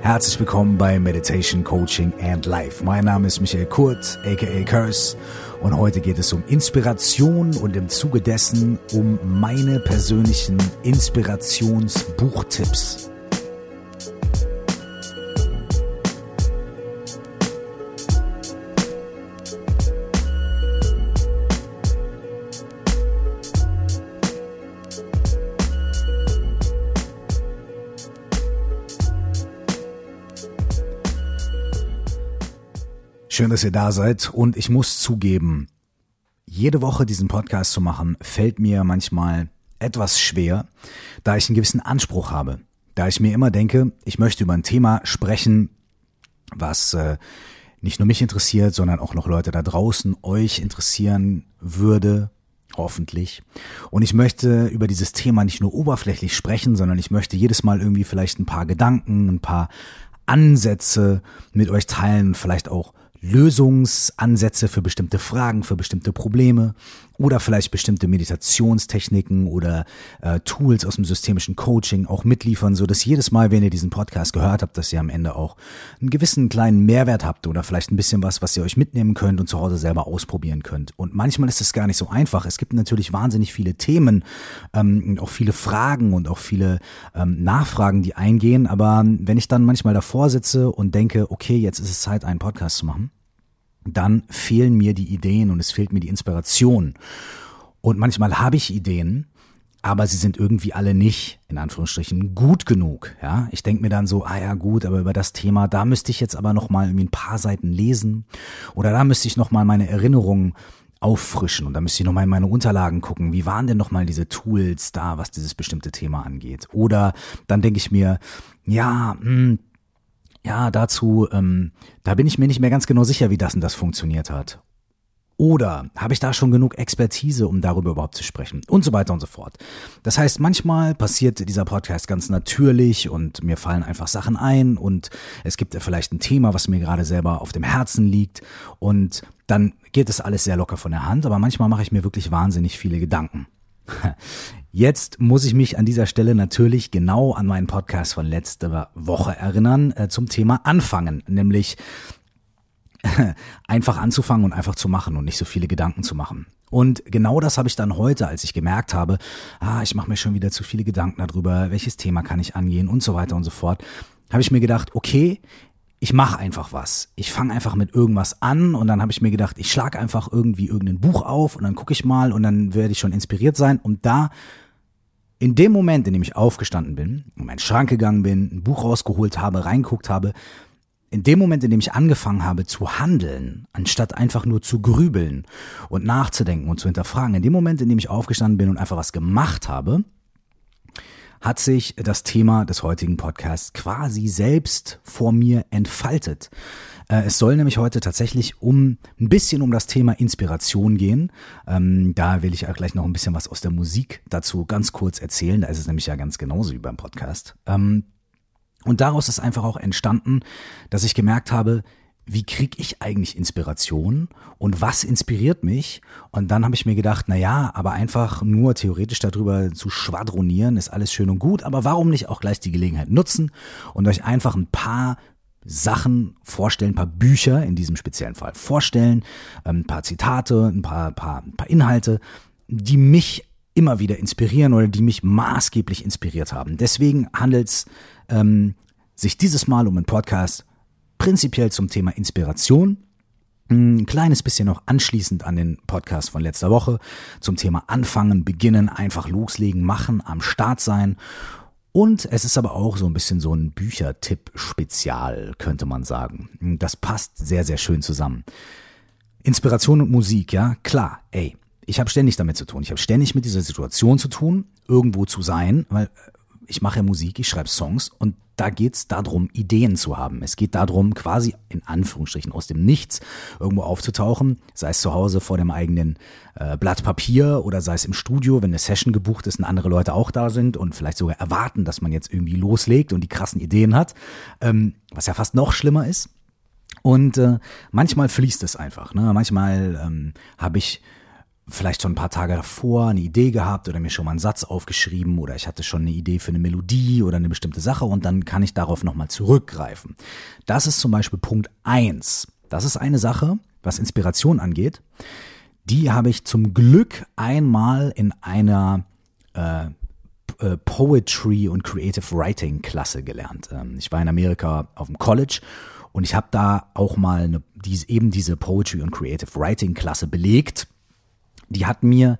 Herzlich willkommen bei Meditation Coaching and Life. Mein Name ist Michael Kurt, aka Curse, und heute geht es um Inspiration und im Zuge dessen um meine persönlichen Inspirationsbuchtipps. Dass ihr da seid und ich muss zugeben, jede Woche diesen Podcast zu machen, fällt mir manchmal etwas schwer, da ich einen gewissen Anspruch habe. Da ich mir immer denke, ich möchte über ein Thema sprechen, was äh, nicht nur mich interessiert, sondern auch noch Leute da draußen euch interessieren würde, hoffentlich. Und ich möchte über dieses Thema nicht nur oberflächlich sprechen, sondern ich möchte jedes Mal irgendwie vielleicht ein paar Gedanken, ein paar Ansätze mit euch teilen, vielleicht auch Lösungsansätze für bestimmte Fragen, für bestimmte Probleme oder vielleicht bestimmte Meditationstechniken oder äh, Tools aus dem systemischen Coaching auch mitliefern, so dass jedes Mal, wenn ihr diesen Podcast gehört habt, dass ihr am Ende auch einen gewissen kleinen Mehrwert habt oder vielleicht ein bisschen was, was ihr euch mitnehmen könnt und zu Hause selber ausprobieren könnt. Und manchmal ist es gar nicht so einfach. Es gibt natürlich wahnsinnig viele Themen ähm, auch viele Fragen und auch viele ähm, Nachfragen, die eingehen. Aber wenn ich dann manchmal davor sitze und denke, okay, jetzt ist es Zeit, einen Podcast zu machen, dann fehlen mir die Ideen und es fehlt mir die Inspiration. Und manchmal habe ich Ideen, aber sie sind irgendwie alle nicht, in Anführungsstrichen, gut genug. Ja, ich denke mir dann so, ah ja gut, aber über das Thema, da müsste ich jetzt aber noch mal irgendwie ein paar Seiten lesen oder da müsste ich noch mal meine Erinnerungen auffrischen und da müsste ich noch mal in meine Unterlagen gucken, wie waren denn noch mal diese Tools da, was dieses bestimmte Thema angeht. Oder dann denke ich mir, ja, mh, hm, ja, dazu, ähm, da bin ich mir nicht mehr ganz genau sicher, wie das und das funktioniert hat. Oder habe ich da schon genug Expertise, um darüber überhaupt zu sprechen? Und so weiter und so fort. Das heißt, manchmal passiert dieser Podcast ganz natürlich und mir fallen einfach Sachen ein und es gibt vielleicht ein Thema, was mir gerade selber auf dem Herzen liegt und dann geht es alles sehr locker von der Hand, aber manchmal mache ich mir wirklich wahnsinnig viele Gedanken. Jetzt muss ich mich an dieser Stelle natürlich genau an meinen Podcast von letzter Woche erinnern äh, zum Thema Anfangen, nämlich einfach anzufangen und einfach zu machen und nicht so viele Gedanken zu machen. Und genau das habe ich dann heute, als ich gemerkt habe, ah, ich mache mir schon wieder zu viele Gedanken darüber, welches Thema kann ich angehen und so weiter und so fort, habe ich mir gedacht, okay, ich mache einfach was. Ich fange einfach mit irgendwas an und dann habe ich mir gedacht, ich schlage einfach irgendwie irgendein Buch auf und dann gucke ich mal und dann werde ich schon inspiriert sein. Und da, in dem Moment, in dem ich aufgestanden bin, in meinen Schrank gegangen bin, ein Buch rausgeholt habe, reinguckt habe, in dem Moment, in dem ich angefangen habe zu handeln, anstatt einfach nur zu grübeln und nachzudenken und zu hinterfragen, in dem Moment, in dem ich aufgestanden bin und einfach was gemacht habe, hat sich das Thema des heutigen Podcasts quasi selbst vor mir entfaltet. Äh, es soll nämlich heute tatsächlich um ein bisschen um das Thema Inspiration gehen. Ähm, da will ich auch gleich noch ein bisschen was aus der Musik dazu ganz kurz erzählen. Da ist es nämlich ja ganz genauso wie beim Podcast. Ähm, und daraus ist einfach auch entstanden, dass ich gemerkt habe, wie kriege ich eigentlich Inspiration und was inspiriert mich? Und dann habe ich mir gedacht, na ja, aber einfach nur theoretisch darüber zu schwadronieren ist alles schön und gut, aber warum nicht auch gleich die Gelegenheit nutzen und euch einfach ein paar Sachen vorstellen, ein paar Bücher in diesem speziellen Fall vorstellen, ähm, ein paar Zitate, ein paar, paar, ein paar Inhalte, die mich immer wieder inspirieren oder die mich maßgeblich inspiriert haben. Deswegen handelt es ähm, sich dieses Mal um einen Podcast prinzipiell zum Thema Inspiration. Ein kleines bisschen noch anschließend an den Podcast von letzter Woche zum Thema Anfangen, Beginnen, einfach loslegen, machen, am Start sein. Und es ist aber auch so ein bisschen so ein Büchertipp-Spezial, könnte man sagen. Das passt sehr, sehr schön zusammen. Inspiration und Musik, ja, klar, ey. Ich habe ständig damit zu tun. Ich habe ständig mit dieser Situation zu tun, irgendwo zu sein, weil ich mache Musik, ich schreibe Songs und da geht's darum, Ideen zu haben. Es geht darum, quasi in Anführungsstrichen aus dem Nichts irgendwo aufzutauchen, sei es zu Hause vor dem eigenen äh, Blatt Papier oder sei es im Studio, wenn eine Session gebucht ist und andere Leute auch da sind und vielleicht sogar erwarten, dass man jetzt irgendwie loslegt und die krassen Ideen hat, ähm, was ja fast noch schlimmer ist. Und äh, manchmal fließt es einfach. Ne? Manchmal ähm, habe ich vielleicht schon ein paar Tage davor eine Idee gehabt oder mir schon mal einen Satz aufgeschrieben oder ich hatte schon eine Idee für eine Melodie oder eine bestimmte Sache und dann kann ich darauf nochmal zurückgreifen. Das ist zum Beispiel Punkt eins. Das ist eine Sache, was Inspiration angeht. Die habe ich zum Glück einmal in einer äh, äh, Poetry und Creative Writing Klasse gelernt. Ähm, ich war in Amerika auf dem College und ich habe da auch mal eine, diese, eben diese Poetry und Creative Writing Klasse belegt. Die hat mir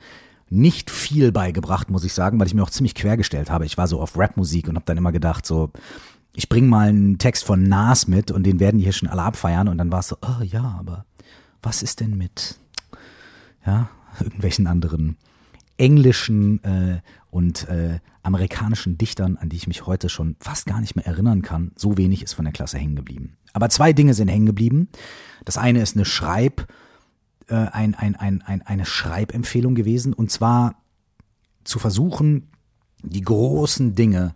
nicht viel beigebracht, muss ich sagen, weil ich mir auch ziemlich quergestellt habe. Ich war so auf Rapmusik und habe dann immer gedacht, so, ich bring mal einen Text von Nas mit und den werden die hier schon alle abfeiern und dann war es so, oh ja, aber was ist denn mit, ja, irgendwelchen anderen englischen äh, und äh, amerikanischen Dichtern, an die ich mich heute schon fast gar nicht mehr erinnern kann. So wenig ist von der Klasse hängen geblieben. Aber zwei Dinge sind hängen geblieben. Das eine ist eine Schreib, äh, ein, ein, ein, ein, eine Schreibempfehlung gewesen, und zwar zu versuchen, die großen Dinge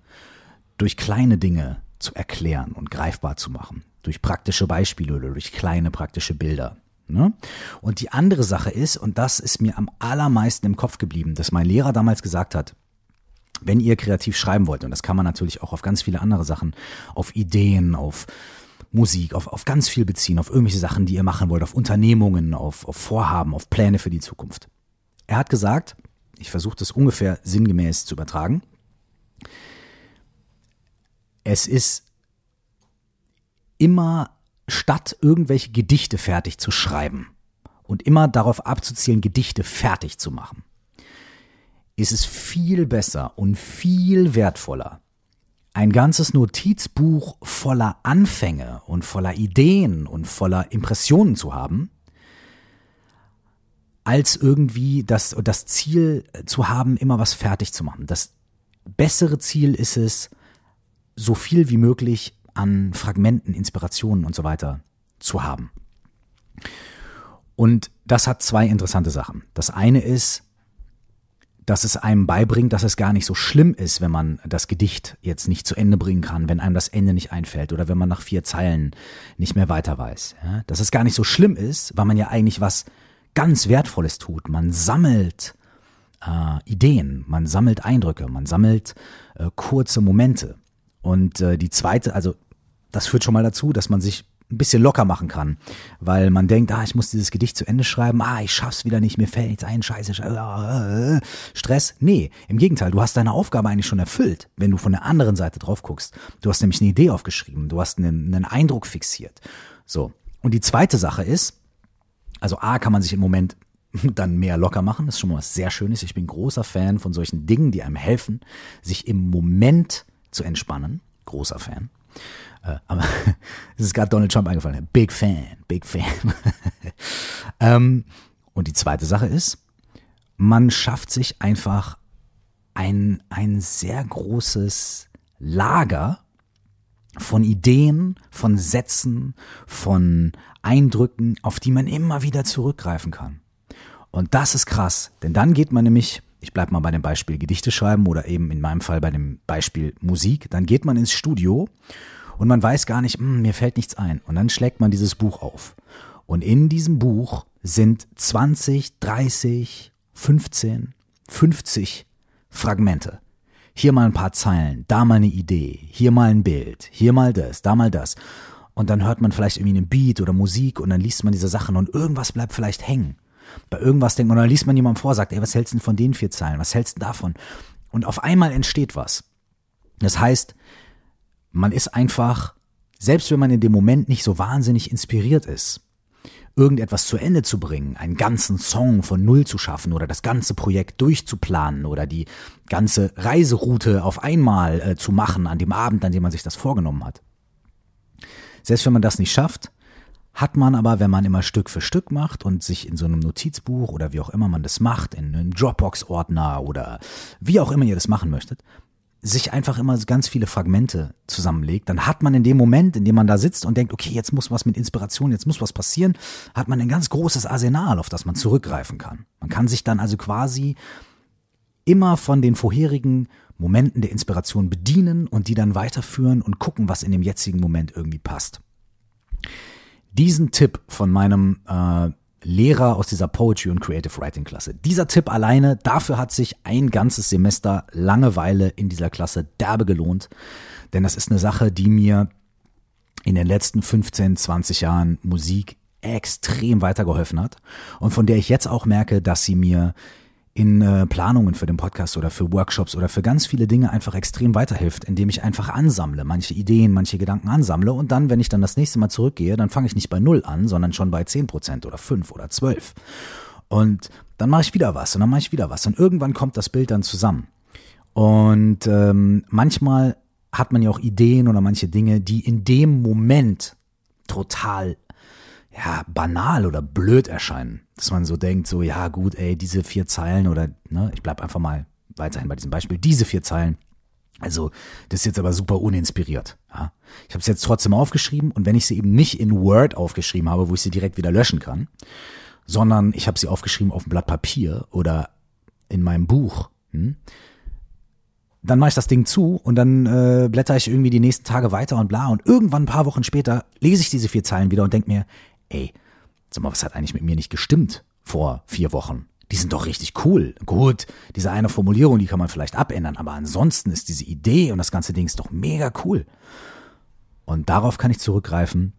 durch kleine Dinge zu erklären und greifbar zu machen. Durch praktische Beispiele oder durch kleine praktische Bilder. Ne? Und die andere Sache ist, und das ist mir am allermeisten im Kopf geblieben, dass mein Lehrer damals gesagt hat, wenn ihr kreativ schreiben wollt, und das kann man natürlich auch auf ganz viele andere Sachen, auf Ideen, auf Musik, auf, auf ganz viel beziehen, auf irgendwelche Sachen, die ihr machen wollt, auf Unternehmungen, auf, auf Vorhaben, auf Pläne für die Zukunft. Er hat gesagt, ich versuche das ungefähr sinngemäß zu übertragen, es ist immer statt irgendwelche Gedichte fertig zu schreiben und immer darauf abzuzielen, Gedichte fertig zu machen, ist es viel besser und viel wertvoller, ein ganzes Notizbuch voller Anfänge und voller Ideen und voller Impressionen zu haben, als irgendwie das, das Ziel zu haben, immer was fertig zu machen. Das bessere Ziel ist es, so viel wie möglich an Fragmenten, Inspirationen und so weiter zu haben. Und das hat zwei interessante Sachen. Das eine ist, dass es einem beibringt, dass es gar nicht so schlimm ist, wenn man das Gedicht jetzt nicht zu Ende bringen kann, wenn einem das Ende nicht einfällt oder wenn man nach vier Zeilen nicht mehr weiter weiß. Ja? Dass es gar nicht so schlimm ist, weil man ja eigentlich was ganz Wertvolles tut. Man sammelt äh, Ideen, man sammelt Eindrücke, man sammelt äh, kurze Momente. Und äh, die zweite, also das führt schon mal dazu, dass man sich ein bisschen locker machen kann, weil man denkt, ah, ich muss dieses Gedicht zu Ende schreiben, ah, ich schaff's wieder nicht, mir fällt jetzt ein, scheiße, scheiße, äh, Stress. Nee, im Gegenteil, du hast deine Aufgabe eigentlich schon erfüllt, wenn du von der anderen Seite drauf guckst. Du hast nämlich eine Idee aufgeschrieben, du hast einen, einen Eindruck fixiert. So. Und die zweite Sache ist, also A, kann man sich im Moment dann mehr locker machen, das ist schon mal was sehr Schönes. Ich bin großer Fan von solchen Dingen, die einem helfen, sich im Moment zu entspannen. Großer Fan. Äh, aber es ist gerade Donald Trump eingefallen. Big Fan, Big Fan. ähm, und die zweite Sache ist, man schafft sich einfach ein, ein sehr großes Lager von Ideen, von Sätzen, von Eindrücken, auf die man immer wieder zurückgreifen kann. Und das ist krass, denn dann geht man nämlich, ich bleibe mal bei dem Beispiel Gedichte schreiben oder eben in meinem Fall bei dem Beispiel Musik, dann geht man ins Studio und man weiß gar nicht, hm, mir fällt nichts ein. Und dann schlägt man dieses Buch auf. Und in diesem Buch sind 20, 30, 15, 50 Fragmente. Hier mal ein paar Zeilen, da mal eine Idee, hier mal ein Bild, hier mal das, da mal das. Und dann hört man vielleicht irgendwie einen Beat oder Musik und dann liest man diese Sachen und irgendwas bleibt vielleicht hängen. Bei irgendwas denkt man, oder liest man jemandem vor, sagt, ey, was hältst du denn von den vier Zeilen? Was hältst du davon? Und auf einmal entsteht was. Das heißt, man ist einfach, selbst wenn man in dem Moment nicht so wahnsinnig inspiriert ist, irgendetwas zu Ende zu bringen, einen ganzen Song von Null zu schaffen oder das ganze Projekt durchzuplanen oder die ganze Reiseroute auf einmal äh, zu machen an dem Abend, an dem man sich das vorgenommen hat. Selbst wenn man das nicht schafft, hat man aber, wenn man immer Stück für Stück macht und sich in so einem Notizbuch oder wie auch immer man das macht, in einem Dropbox-Ordner oder wie auch immer ihr das machen möchtet, sich einfach immer ganz viele Fragmente zusammenlegt, dann hat man in dem Moment, in dem man da sitzt und denkt, okay, jetzt muss was mit Inspiration, jetzt muss was passieren, hat man ein ganz großes Arsenal, auf das man zurückgreifen kann. Man kann sich dann also quasi immer von den vorherigen Momenten der Inspiration bedienen und die dann weiterführen und gucken, was in dem jetzigen Moment irgendwie passt. Diesen Tipp von meinem äh, Lehrer aus dieser Poetry und Creative Writing Klasse. Dieser Tipp alleine, dafür hat sich ein ganzes Semester Langeweile in dieser Klasse derbe gelohnt. Denn das ist eine Sache, die mir in den letzten 15, 20 Jahren Musik extrem weitergeholfen hat und von der ich jetzt auch merke, dass sie mir in äh, Planungen für den Podcast oder für Workshops oder für ganz viele Dinge einfach extrem weiterhilft, indem ich einfach ansammle, manche Ideen, manche Gedanken ansammle und dann, wenn ich dann das nächste Mal zurückgehe, dann fange ich nicht bei null an, sondern schon bei zehn Prozent oder fünf oder zwölf. Und dann mache ich wieder was und dann mache ich wieder was und irgendwann kommt das Bild dann zusammen. Und ähm, manchmal hat man ja auch Ideen oder manche Dinge, die in dem Moment total ja, banal oder blöd erscheinen. Dass man so denkt, so, ja gut, ey, diese vier Zeilen oder, ne, ich bleib einfach mal weiterhin bei diesem Beispiel, diese vier Zeilen, also das ist jetzt aber super uninspiriert. Ja. Ich habe es jetzt trotzdem aufgeschrieben und wenn ich sie eben nicht in Word aufgeschrieben habe, wo ich sie direkt wieder löschen kann, sondern ich habe sie aufgeschrieben auf ein Blatt Papier oder in meinem Buch, hm, dann mache ich das Ding zu und dann äh, blätter ich irgendwie die nächsten Tage weiter und bla und irgendwann ein paar Wochen später lese ich diese vier Zeilen wieder und denke mir, ey, sag mal, was hat eigentlich mit mir nicht gestimmt vor vier Wochen? Die sind doch richtig cool. Gut, diese eine Formulierung, die kann man vielleicht abändern, aber ansonsten ist diese Idee und das ganze Ding ist doch mega cool. Und darauf kann ich zurückgreifen,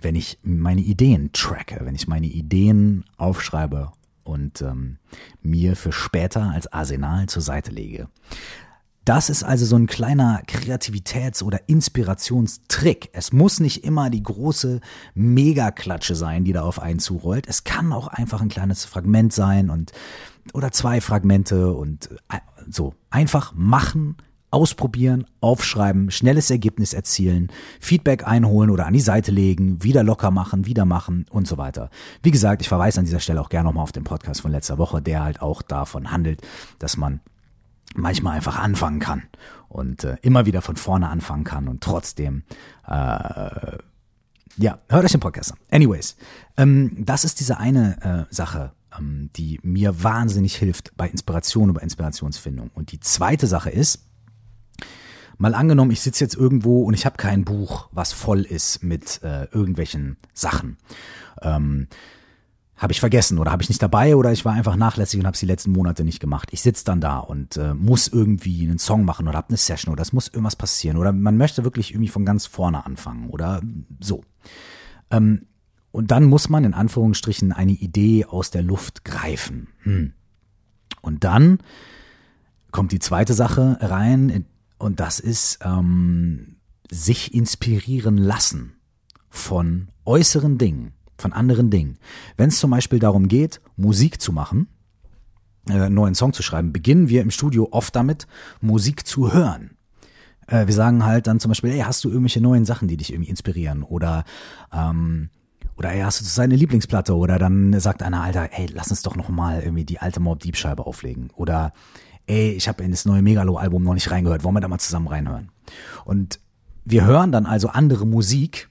wenn ich meine Ideen tracke, wenn ich meine Ideen aufschreibe und ähm, mir für später als Arsenal zur Seite lege. Das ist also so ein kleiner Kreativitäts- oder Inspirationstrick. Es muss nicht immer die große Megaklatsche sein, die da auf einen zurollt. Es kann auch einfach ein kleines Fragment sein und oder zwei Fragmente und äh, so einfach machen, ausprobieren, aufschreiben, schnelles Ergebnis erzielen, Feedback einholen oder an die Seite legen, wieder locker machen, wieder machen und so weiter. Wie gesagt, ich verweise an dieser Stelle auch gerne nochmal auf den Podcast von letzter Woche, der halt auch davon handelt, dass man manchmal einfach anfangen kann und äh, immer wieder von vorne anfangen kann und trotzdem äh, ja, hört euch den Podcast an. Anyways, ähm, das ist diese eine äh, Sache, ähm, die mir wahnsinnig hilft bei Inspiration oder Inspirationsfindung. Und die zweite Sache ist, mal angenommen, ich sitze jetzt irgendwo und ich habe kein Buch, was voll ist mit äh, irgendwelchen Sachen. Ähm, habe ich vergessen oder habe ich nicht dabei oder ich war einfach nachlässig und habe es die letzten Monate nicht gemacht. Ich sitze dann da und äh, muss irgendwie einen Song machen oder habe eine Session oder es muss irgendwas passieren oder man möchte wirklich irgendwie von ganz vorne anfangen oder so. Ähm, und dann muss man in Anführungsstrichen eine Idee aus der Luft greifen. Hm. Und dann kommt die zweite Sache rein und das ist ähm, sich inspirieren lassen von äußeren Dingen von anderen Dingen. Wenn es zum Beispiel darum geht, Musik zu machen, äh, neuen Song zu schreiben, beginnen wir im Studio oft damit, Musik zu hören. Äh, wir sagen halt dann zum Beispiel, ey, hast du irgendwelche neuen Sachen, die dich irgendwie inspirieren? Oder ähm, oder ey, hast du seine Lieblingsplatte? Oder dann sagt einer, Alter, ey, lass uns doch noch mal irgendwie die alte Mob Deep Scheibe auflegen. Oder ey, ich habe in das neue Megalo-Album noch nicht reingehört, wollen wir da mal zusammen reinhören? Und wir hören dann also andere Musik,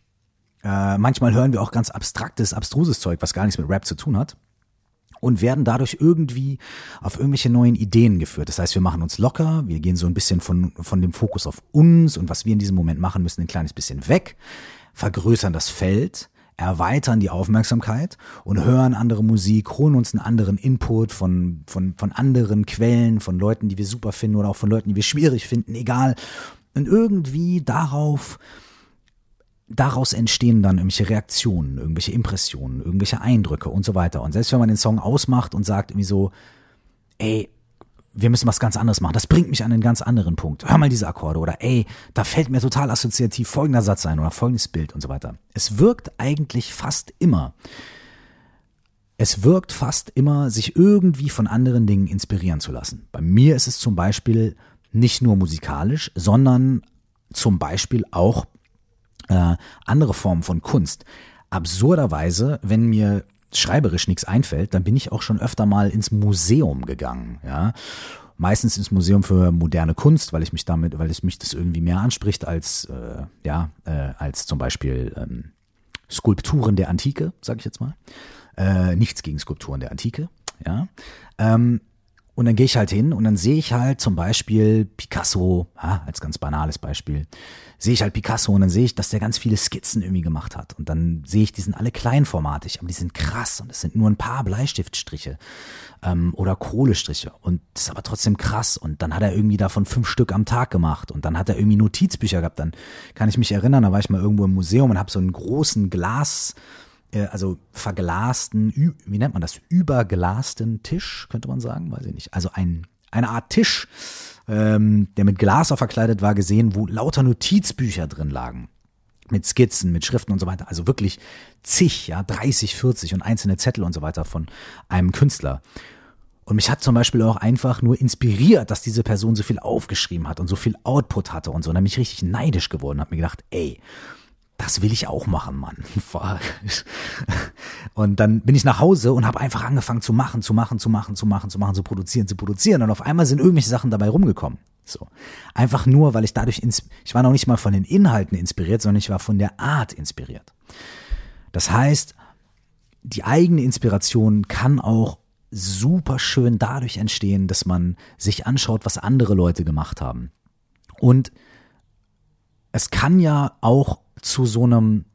äh, manchmal hören wir auch ganz abstraktes, abstruses Zeug, was gar nichts mit Rap zu tun hat. Und werden dadurch irgendwie auf irgendwelche neuen Ideen geführt. Das heißt, wir machen uns locker, wir gehen so ein bisschen von, von dem Fokus auf uns und was wir in diesem Moment machen müssen, ein kleines bisschen weg, vergrößern das Feld, erweitern die Aufmerksamkeit und hören andere Musik, holen uns einen anderen Input von, von, von anderen Quellen, von Leuten, die wir super finden oder auch von Leuten, die wir schwierig finden, egal. Und irgendwie darauf daraus entstehen dann irgendwelche Reaktionen, irgendwelche Impressionen, irgendwelche Eindrücke und so weiter. Und selbst wenn man den Song ausmacht und sagt irgendwie so, ey, wir müssen was ganz anderes machen. Das bringt mich an einen ganz anderen Punkt. Hör mal diese Akkorde oder ey, da fällt mir total assoziativ folgender Satz ein oder folgendes Bild und so weiter. Es wirkt eigentlich fast immer. Es wirkt fast immer, sich irgendwie von anderen Dingen inspirieren zu lassen. Bei mir ist es zum Beispiel nicht nur musikalisch, sondern zum Beispiel auch äh, andere Formen von Kunst. Absurderweise, wenn mir schreiberisch nichts einfällt, dann bin ich auch schon öfter mal ins Museum gegangen, ja. Meistens ins Museum für moderne Kunst, weil ich mich damit, weil es mich das irgendwie mehr anspricht als, äh, ja, äh, als zum Beispiel ähm, Skulpturen der Antike, sage ich jetzt mal. Äh, nichts gegen Skulpturen der Antike, ja. Ähm, Und dann gehe ich halt hin und dann sehe ich halt zum Beispiel Picasso, ja, als ganz banales Beispiel, sehe ich halt Picasso und dann sehe ich, dass der ganz viele Skizzen irgendwie gemacht hat. Und dann sehe ich, die sind alle kleinformatig, aber die sind krass und es sind nur ein paar Bleistiftstriche ähm, oder Kohlestriche. Und das ist aber trotzdem krass. Und dann hat er irgendwie davon fünf Stück am Tag gemacht. Und dann hat er irgendwie Notizbücher gehabt. Dann kann ich mich erinnern, da war ich mal irgendwo im Museum und habe so einen großen Glas äh, also verglasten, wie nennt man das, überglasten Tisch, könnte man sagen, weiß ich nicht. Also ein, eine Art Tisch, ähm, der mit Glas auch verkleidet war, gesehen, wo lauter Notizbücher drin lagen. Mit Skizzen, mit Schriften und so weiter. Also wirklich zig, ja, 30, 40 und einzelne Zettel und so weiter von einem Künstler. Und mich hat zum Beispiel auch einfach nur inspiriert, dass diese Person so viel aufgeschrieben hat und so viel Output hatte und so. Und dann bin ich richtig neidisch geworden und habe mir gedacht, ey, das will ich auch machen, Mann. Und dann bin ich nach Hause und habe einfach angefangen zu machen, zu machen, zu machen, zu machen, zu machen, zu produzieren, zu produzieren. Und auf einmal sind irgendwelche Sachen dabei rumgekommen. So. Einfach nur, weil ich dadurch, ich war noch nicht mal von den Inhalten inspiriert, sondern ich war von der Art inspiriert. Das heißt, die eigene Inspiration kann auch super schön dadurch entstehen, dass man sich anschaut, was andere Leute gemacht haben. Und es kann ja auch zu so einem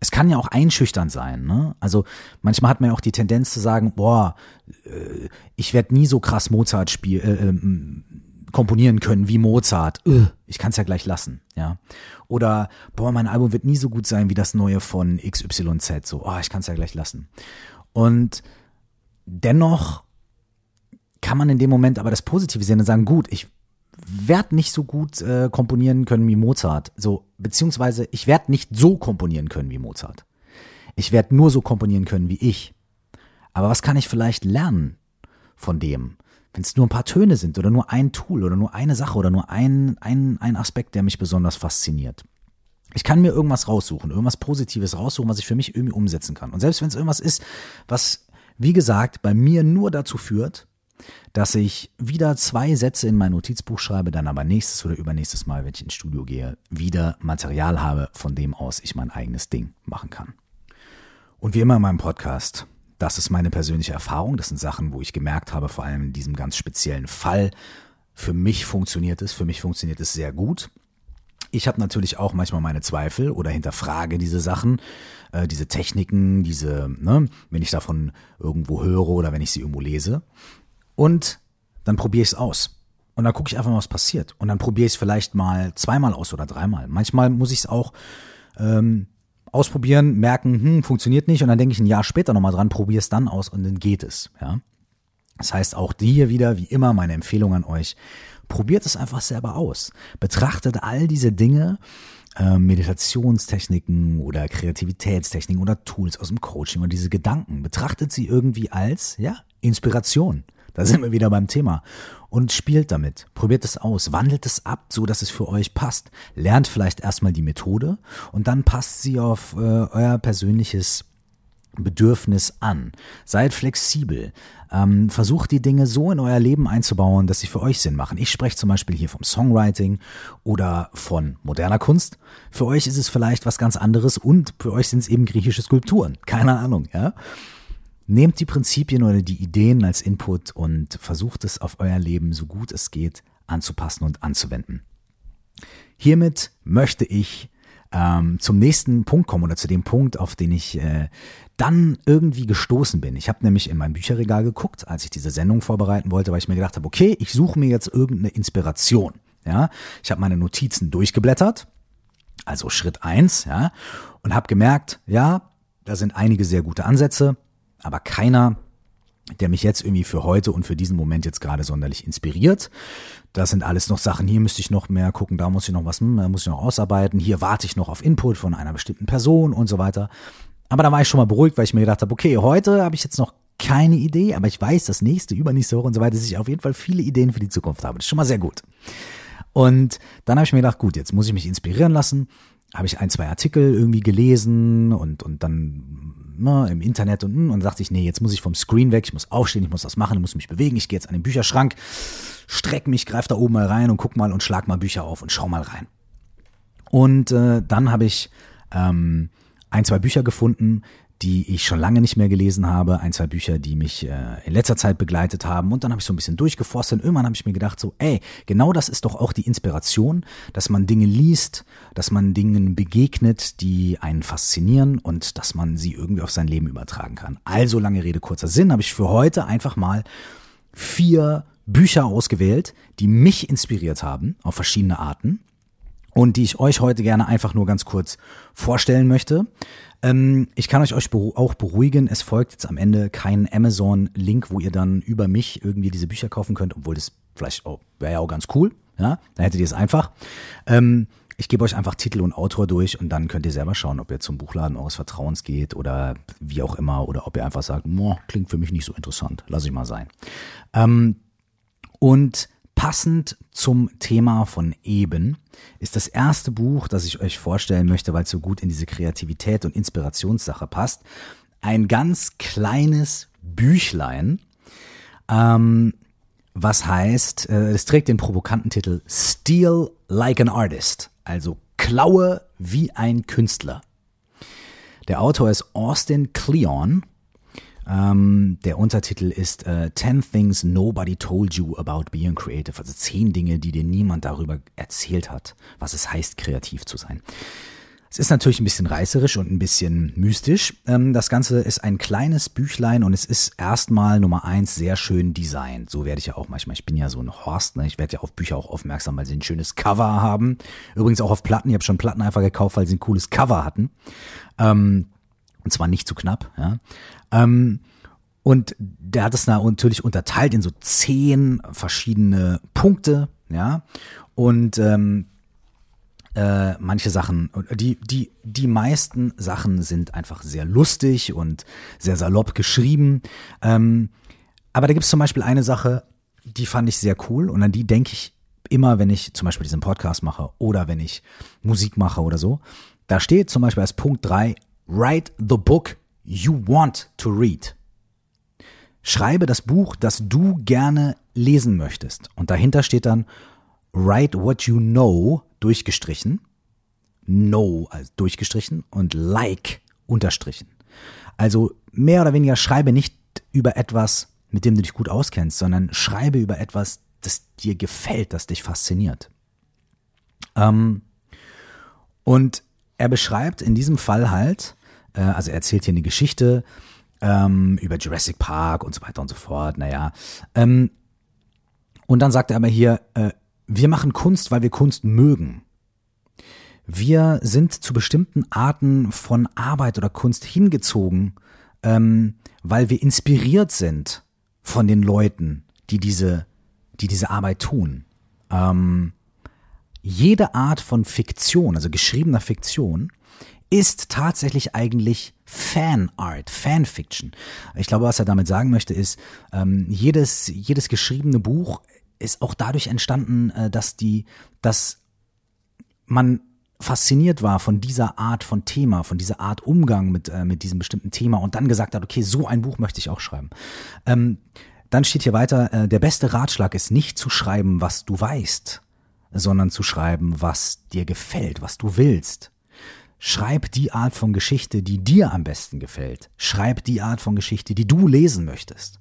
es kann ja auch einschüchtern sein. Ne? Also manchmal hat man ja auch die Tendenz zu sagen, boah, äh, ich werde nie so krass Mozart spiel, äh, äh, komponieren können wie Mozart. Äh, ich kann es ja gleich lassen. Ja. Oder boah, mein Album wird nie so gut sein wie das neue von XYZ. So, oh, ich kann es ja gleich lassen. Und dennoch kann man in dem Moment aber das Positive sehen und sagen, gut, ich werde nicht so gut äh, komponieren können wie Mozart. So, beziehungsweise ich werde nicht so komponieren können wie Mozart. Ich werde nur so komponieren können wie ich. Aber was kann ich vielleicht lernen von dem? Wenn es nur ein paar Töne sind oder nur ein Tool oder nur eine Sache oder nur ein, ein, ein Aspekt, der mich besonders fasziniert. Ich kann mir irgendwas raussuchen, irgendwas Positives raussuchen, was ich für mich irgendwie umsetzen kann. Und selbst wenn es irgendwas ist, was, wie gesagt, bei mir nur dazu führt, dass ich wieder zwei Sätze in mein Notizbuch schreibe, dann aber nächstes oder übernächstes Mal, wenn ich ins Studio gehe, wieder Material habe, von dem aus ich mein eigenes Ding machen kann. Und wie immer in meinem Podcast, das ist meine persönliche Erfahrung. Das sind Sachen, wo ich gemerkt habe, vor allem in diesem ganz speziellen Fall, für mich funktioniert es, für mich funktioniert es sehr gut. Ich habe natürlich auch manchmal meine Zweifel oder hinterfrage diese Sachen, äh, diese Techniken, diese, ne, wenn ich davon irgendwo höre oder wenn ich sie irgendwo lese. Und dann probiere ich es aus. Und dann gucke ich einfach mal, was passiert. Und dann probiere ich es vielleicht mal zweimal aus oder dreimal. Manchmal muss ich es auch ähm, ausprobieren, merken, hm, funktioniert nicht. Und dann denke ich ein Jahr später nochmal dran, probiere es dann aus und dann geht es. Ja. Das heißt, auch hier wieder, wie immer, meine Empfehlung an euch, probiert es einfach selber aus. Betrachtet all diese Dinge, äh, Meditationstechniken oder Kreativitätstechniken oder Tools aus dem Coaching und diese Gedanken, betrachtet sie irgendwie als, ja, Inspiration. Da sind wir wieder beim Thema. Und spielt damit. Probiert es aus. Wandelt es ab, so dass es für euch passt. Lernt vielleicht erstmal die Methode und dann passt sie auf äh, euer persönliches Bedürfnis an. Seid flexibel. Ähm, versucht die Dinge so in euer Leben einzubauen, dass sie für euch Sinn machen. Ich spreche zum Beispiel hier vom Songwriting oder von moderner Kunst. Für euch ist es vielleicht was ganz anderes und für euch sind es eben griechische Skulpturen. Keine Ahnung, ja. Nehmt die Prinzipien oder die Ideen als Input und versucht es auf euer Leben so gut es geht anzupassen und anzuwenden. Hiermit möchte ich ähm, zum nächsten Punkt kommen oder zu dem Punkt, auf den ich äh, dann irgendwie gestoßen bin. Ich habe nämlich in mein Bücherregal geguckt, als ich diese Sendung vorbereiten wollte, weil ich mir gedacht habe, okay, ich suche mir jetzt irgendeine Inspiration. Ja, ich habe meine Notizen durchgeblättert, also Schritt eins, ja, und habe gemerkt, ja, da sind einige sehr gute Ansätze, aber keiner, der mich jetzt irgendwie für heute und für diesen Moment jetzt gerade sonderlich inspiriert. Das sind alles noch Sachen, hier müsste ich noch mehr gucken, da muss ich noch was, hm, da muss ich noch ausarbeiten, hier warte ich noch auf Input von einer bestimmten Person und so weiter. Aber da war ich schon mal beruhigt, weil ich mir gedacht habe, okay, heute habe ich jetzt noch keine Idee, aber ich weiß, das nächste, übernächste Woche und so weiter, dass ich auf jeden Fall viele Ideen für die Zukunft habe. Das ist schon mal sehr gut. Und dann habe ich mir gedacht, gut, jetzt muss ich mich inspirieren lassen. Habe ich ein, zwei Artikel irgendwie gelesen und, und dann ne, im Internet und, und sagte ich, nee, jetzt muss ich vom Screen weg, ich muss aufstehen, ich muss das machen, ich muss mich bewegen, ich gehe jetzt an den Bücherschrank, streck mich, greif da oben mal rein und guck mal und schlag mal Bücher auf und schau mal rein. Und äh, dann habe ich ähm, ein, zwei Bücher gefunden, die ich schon lange nicht mehr gelesen habe, ein, zwei Bücher, die mich äh, in letzter Zeit begleitet haben. Und dann habe ich so ein bisschen durchgeforstet. Und irgendwann habe ich mir gedacht so, ey, genau das ist doch auch die Inspiration, dass man Dinge liest, dass man Dingen begegnet, die einen faszinieren und dass man sie irgendwie auf sein Leben übertragen kann. Also lange Rede, kurzer Sinn, habe ich für heute einfach mal vier Bücher ausgewählt, die mich inspiriert haben auf verschiedene Arten und die ich euch heute gerne einfach nur ganz kurz vorstellen möchte. Ähm, ich kann euch, auch beruhigen, es folgt jetzt am Ende kein Amazon-Link, wo ihr dann über mich irgendwie diese Bücher kaufen könnt, obwohl das vielleicht oh, wäre ja auch ganz cool. Ja, dann hättet ihr es einfach. Ähm, ich gebe euch einfach Titel und Autor durch und dann könnt ihr selber schauen, ob ihr zum Buchladen eures Vertrauens geht oder wie auch immer oder ob ihr einfach sagt, klingt für mich nicht so interessant, lass ich mal sein. Ähm, und Passend zum Thema von eben ist das erste Buch, das ich euch vorstellen möchte, weil es so gut in diese Kreativität und Inspirationssache passt. Ein ganz kleines Büchlein, ähm, was heißt, äh, es trägt den provokanten Titel Steal Like an Artist, also klaue wie ein Künstler. Der Autor ist Austin Kleon ähm, der Untertitel ist äh, 10 Things Nobody Told You About Being Creative, also 10 Dinge, die dir niemand darüber erzählt hat, was es heißt, kreativ zu sein. Es ist natürlich ein bisschen reißerisch und ein bisschen mystisch. Ähm, das Ganze ist ein kleines Büchlein und es ist erstmal Nummer eins sehr schön designt. So werde ich ja auch manchmal. Ich bin ja so ein Horst, ne? Ich werde ja auf Bücher auch aufmerksam, weil sie ein schönes Cover haben. Übrigens auch auf Platten. Ich habe schon Platten einfach gekauft, weil sie ein cooles Cover hatten. Ähm, und zwar nicht zu knapp, ja. Ähm, und der hat es natürlich unterteilt in so zehn verschiedene Punkte, ja. Und ähm, äh, manche Sachen, die, die, die meisten Sachen sind einfach sehr lustig und sehr salopp geschrieben. Ähm, aber da gibt es zum Beispiel eine Sache, die fand ich sehr cool und an die denke ich immer, wenn ich zum Beispiel diesen Podcast mache oder wenn ich Musik mache oder so. Da steht zum Beispiel als Punkt drei Write the book you want to read. Schreibe das Buch, das du gerne lesen möchtest. Und dahinter steht dann Write what you know durchgestrichen. Know also durchgestrichen und like unterstrichen. Also mehr oder weniger schreibe nicht über etwas, mit dem du dich gut auskennst, sondern schreibe über etwas, das dir gefällt, das dich fasziniert. Ähm, und er beschreibt in diesem Fall halt, äh, also er erzählt hier eine Geschichte ähm, über Jurassic Park und so weiter und so fort, naja. Ähm, und dann sagt er aber hier, äh, wir machen Kunst, weil wir Kunst mögen. Wir sind zu bestimmten Arten von Arbeit oder Kunst hingezogen, ähm, weil wir inspiriert sind von den Leuten, die diese, die diese Arbeit tun. Ähm, jede Art von Fiktion, also geschriebener Fiktion, ist tatsächlich eigentlich Fanart, Fanfiction. Ich glaube, was er damit sagen möchte, ist, ähm, jedes, jedes geschriebene Buch ist auch dadurch entstanden, äh, dass die, dass man fasziniert war von dieser Art von Thema, von dieser Art Umgang mit, äh, mit diesem bestimmten Thema und dann gesagt hat, okay, so ein Buch möchte ich auch schreiben. Ähm, dann steht hier weiter, äh, der beste Ratschlag ist nicht zu schreiben, was du weißt, sondern zu schreiben, was dir gefällt, was du willst. Schreib die Art von Geschichte, die dir am besten gefällt. Schreib die Art von Geschichte, die du lesen möchtest.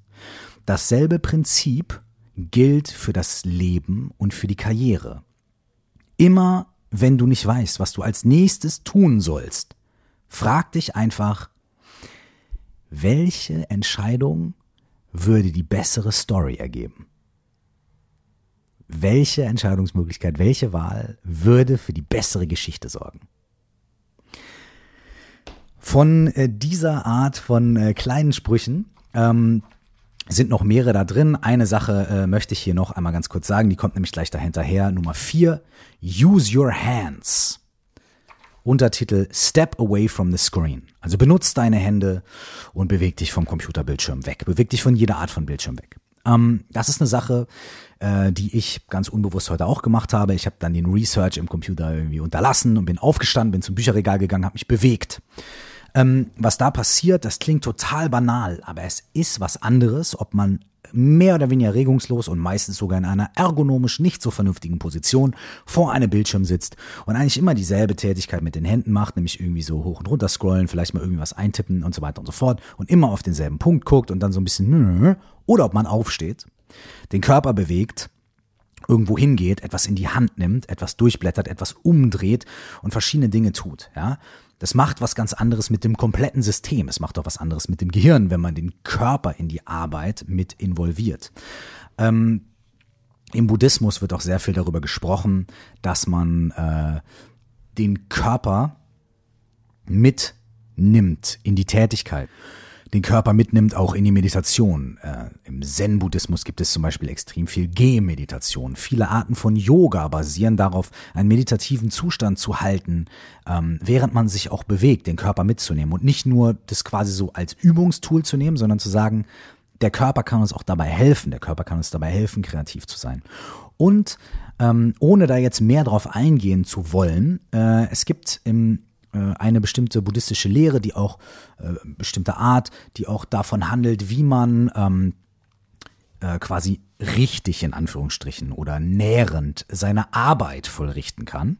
Dasselbe Prinzip gilt für das Leben und für die Karriere. Immer wenn du nicht weißt, was du als nächstes tun sollst, frag dich einfach, welche Entscheidung würde die bessere Story ergeben? Welche Entscheidungsmöglichkeit, welche Wahl würde für die bessere Geschichte sorgen? Von äh, dieser Art von äh, kleinen Sprüchen ähm, sind noch mehrere da drin. Eine Sache äh, möchte ich hier noch einmal ganz kurz sagen, die kommt nämlich gleich dahinterher. Nummer vier, Use your hands. Untertitel Step away from the screen. Also benutzt deine Hände und beweg dich vom Computerbildschirm weg. Beweg dich von jeder Art von Bildschirm weg. Ähm, das ist eine Sache, äh, die ich ganz unbewusst heute auch gemacht habe. Ich habe dann den Research im Computer irgendwie unterlassen und bin aufgestanden, bin zum Bücherregal gegangen, habe mich bewegt. Ähm, was da passiert, das klingt total banal, aber es ist was anderes, ob man mehr oder weniger regungslos und meistens sogar in einer ergonomisch nicht so vernünftigen Position vor einem Bildschirm sitzt und eigentlich immer dieselbe Tätigkeit mit den Händen macht, nämlich irgendwie so hoch und runter scrollen, vielleicht mal irgendwie was eintippen und so weiter und so fort und immer auf denselben Punkt guckt und dann so ein bisschen oder ob man aufsteht, den Körper bewegt irgendwo hingeht, etwas in die Hand nimmt, etwas durchblättert, etwas umdreht und verschiedene Dinge tut, ja. Das macht was ganz anderes mit dem kompletten System. Es macht auch was anderes mit dem Gehirn, wenn man den Körper in die Arbeit mit involviert. Ähm, Im Buddhismus wird auch sehr viel darüber gesprochen, dass man äh, den Körper mitnimmt in die Tätigkeit den Körper mitnimmt, auch in die Meditation. Äh, Im Zen-Buddhismus gibt es zum Beispiel extrem viel Gehmeditation. Viele Arten von Yoga basieren darauf, einen meditativen Zustand zu halten, ähm, während man sich auch bewegt, den Körper mitzunehmen und nicht nur das quasi so als Übungstool zu nehmen, sondern zu sagen, der Körper kann uns auch dabei helfen, der Körper kann uns dabei helfen, kreativ zu sein. Und ähm, ohne da jetzt mehr drauf eingehen zu wollen, äh, es gibt im eine bestimmte buddhistische Lehre, die auch äh, bestimmte Art, die auch davon handelt, wie man ähm, äh, quasi richtig in Anführungsstrichen oder nährend seine Arbeit vollrichten kann.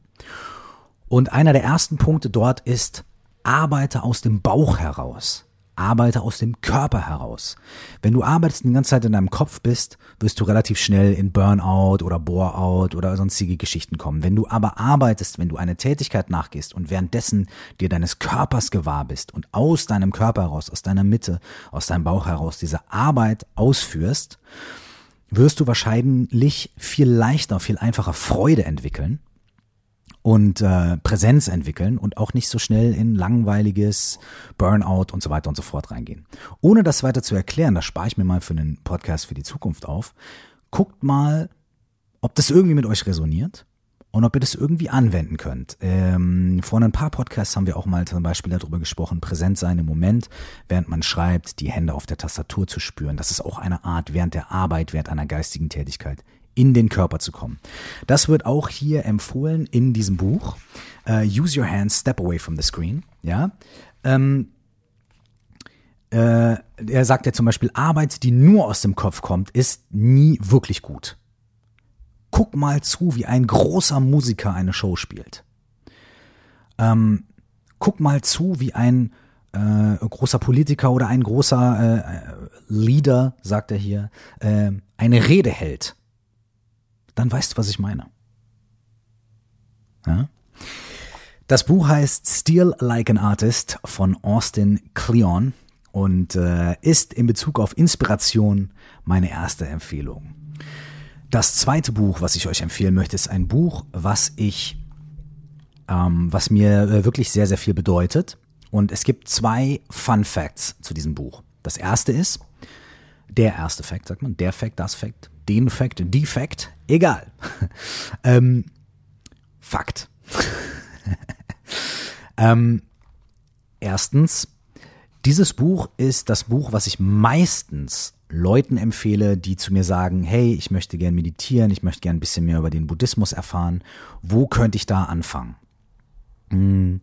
Und einer der ersten Punkte dort ist, arbeite aus dem Bauch heraus arbeite aus dem Körper heraus. Wenn du arbeitest die ganze Zeit in deinem Kopf bist, wirst du relativ schnell in Burnout oder Boreout oder sonstige Geschichten kommen. Wenn du aber arbeitest, wenn du eine Tätigkeit nachgehst und währenddessen dir deines Körpers gewahr bist und aus deinem Körper heraus, aus deiner Mitte, aus deinem Bauch heraus diese Arbeit ausführst, wirst du wahrscheinlich viel leichter, viel einfacher Freude entwickeln und äh, Präsenz entwickeln und auch nicht so schnell in langweiliges Burnout und so weiter und so fort reingehen. Ohne das weiter zu erklären, das spare ich mir mal für einen Podcast für die Zukunft auf. Guckt mal, ob das irgendwie mit euch resoniert und ob ihr das irgendwie anwenden könnt. Ähm, vor ein paar Podcasts haben wir auch mal zum Beispiel darüber gesprochen, präsent sein im Moment, während man schreibt, die Hände auf der Tastatur zu spüren. Das ist auch eine Art während der Arbeit, während einer geistigen Tätigkeit in den Körper zu kommen. Das wird auch hier empfohlen in diesem Buch. Uh, Use your hands, step away from the screen. Ja. Ähm, äh, er sagt ja zum Beispiel, Arbeit, die nur aus dem Kopf kommt, ist nie wirklich gut. Guck mal zu, wie ein großer Musiker eine Show spielt. Ähm, guck mal zu, wie ein äh, großer Politiker oder ein großer äh, Leader, sagt er hier, äh, eine Rede hält dann weißt du, was ich meine. Ja? Das Buch heißt Steal Like an Artist von Austin Kleon und äh, ist in Bezug auf Inspiration meine erste Empfehlung. Das zweite Buch, was ich euch empfehlen möchte, ist ein Buch, was ich, ähm, was mir äh, wirklich sehr, sehr viel bedeutet. Und es gibt zwei Fun Facts zu diesem Buch. Das erste ist, der erste Fact, sagt man, der Fact, das Fact, den Fact, die Fact, egal. ähm, Fakt. ähm, erstens, dieses Buch ist das Buch, was ich meistens Leuten empfehle, die zu mir sagen, hey, ich möchte gern meditieren, ich möchte gern ein bisschen mehr über den Buddhismus erfahren. Wo könnte ich da anfangen? Hm.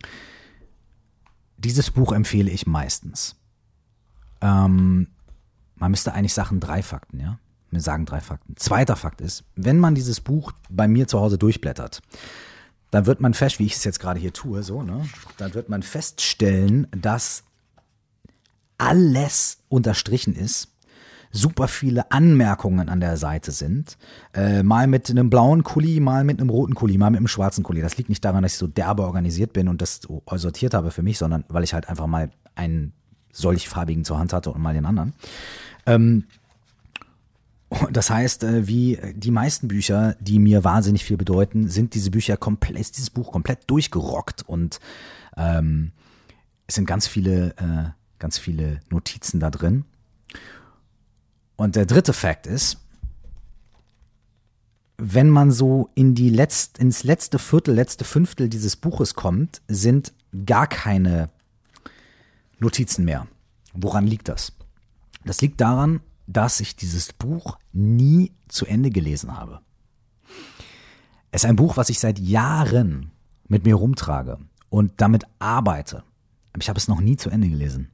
Dieses Buch empfehle ich meistens. Ähm, man müsste eigentlich Sachen drei Fakten, ja? Wir sagen drei Fakten. Zweiter Fakt ist, wenn man dieses Buch bei mir zu Hause durchblättert, dann wird man fest, wie ich es jetzt gerade hier tue, so, ne? Dann wird man feststellen, dass alles unterstrichen ist, super viele Anmerkungen an der Seite sind. Äh, mal mit einem blauen Kuli, mal mit einem roten Kuli, mal mit einem schwarzen Kuli. Das liegt nicht daran, dass ich so derbe organisiert bin und das sortiert habe für mich, sondern weil ich halt einfach mal einen solch farbigen zur Hand hatte und mal den anderen. Ähm, das heißt, äh, wie die meisten Bücher, die mir wahnsinnig viel bedeuten, sind diese Bücher komplett, ist dieses Buch komplett durchgerockt und ähm, es sind ganz viele, äh, ganz viele Notizen da drin. Und der dritte Fakt ist, wenn man so in die letzt, ins letzte Viertel, letzte Fünftel dieses Buches kommt, sind gar keine Notizen mehr. Woran liegt das? Das liegt daran, dass ich dieses Buch nie zu Ende gelesen habe. Es ist ein Buch, was ich seit Jahren mit mir rumtrage und damit arbeite. aber ich habe es noch nie zu Ende gelesen.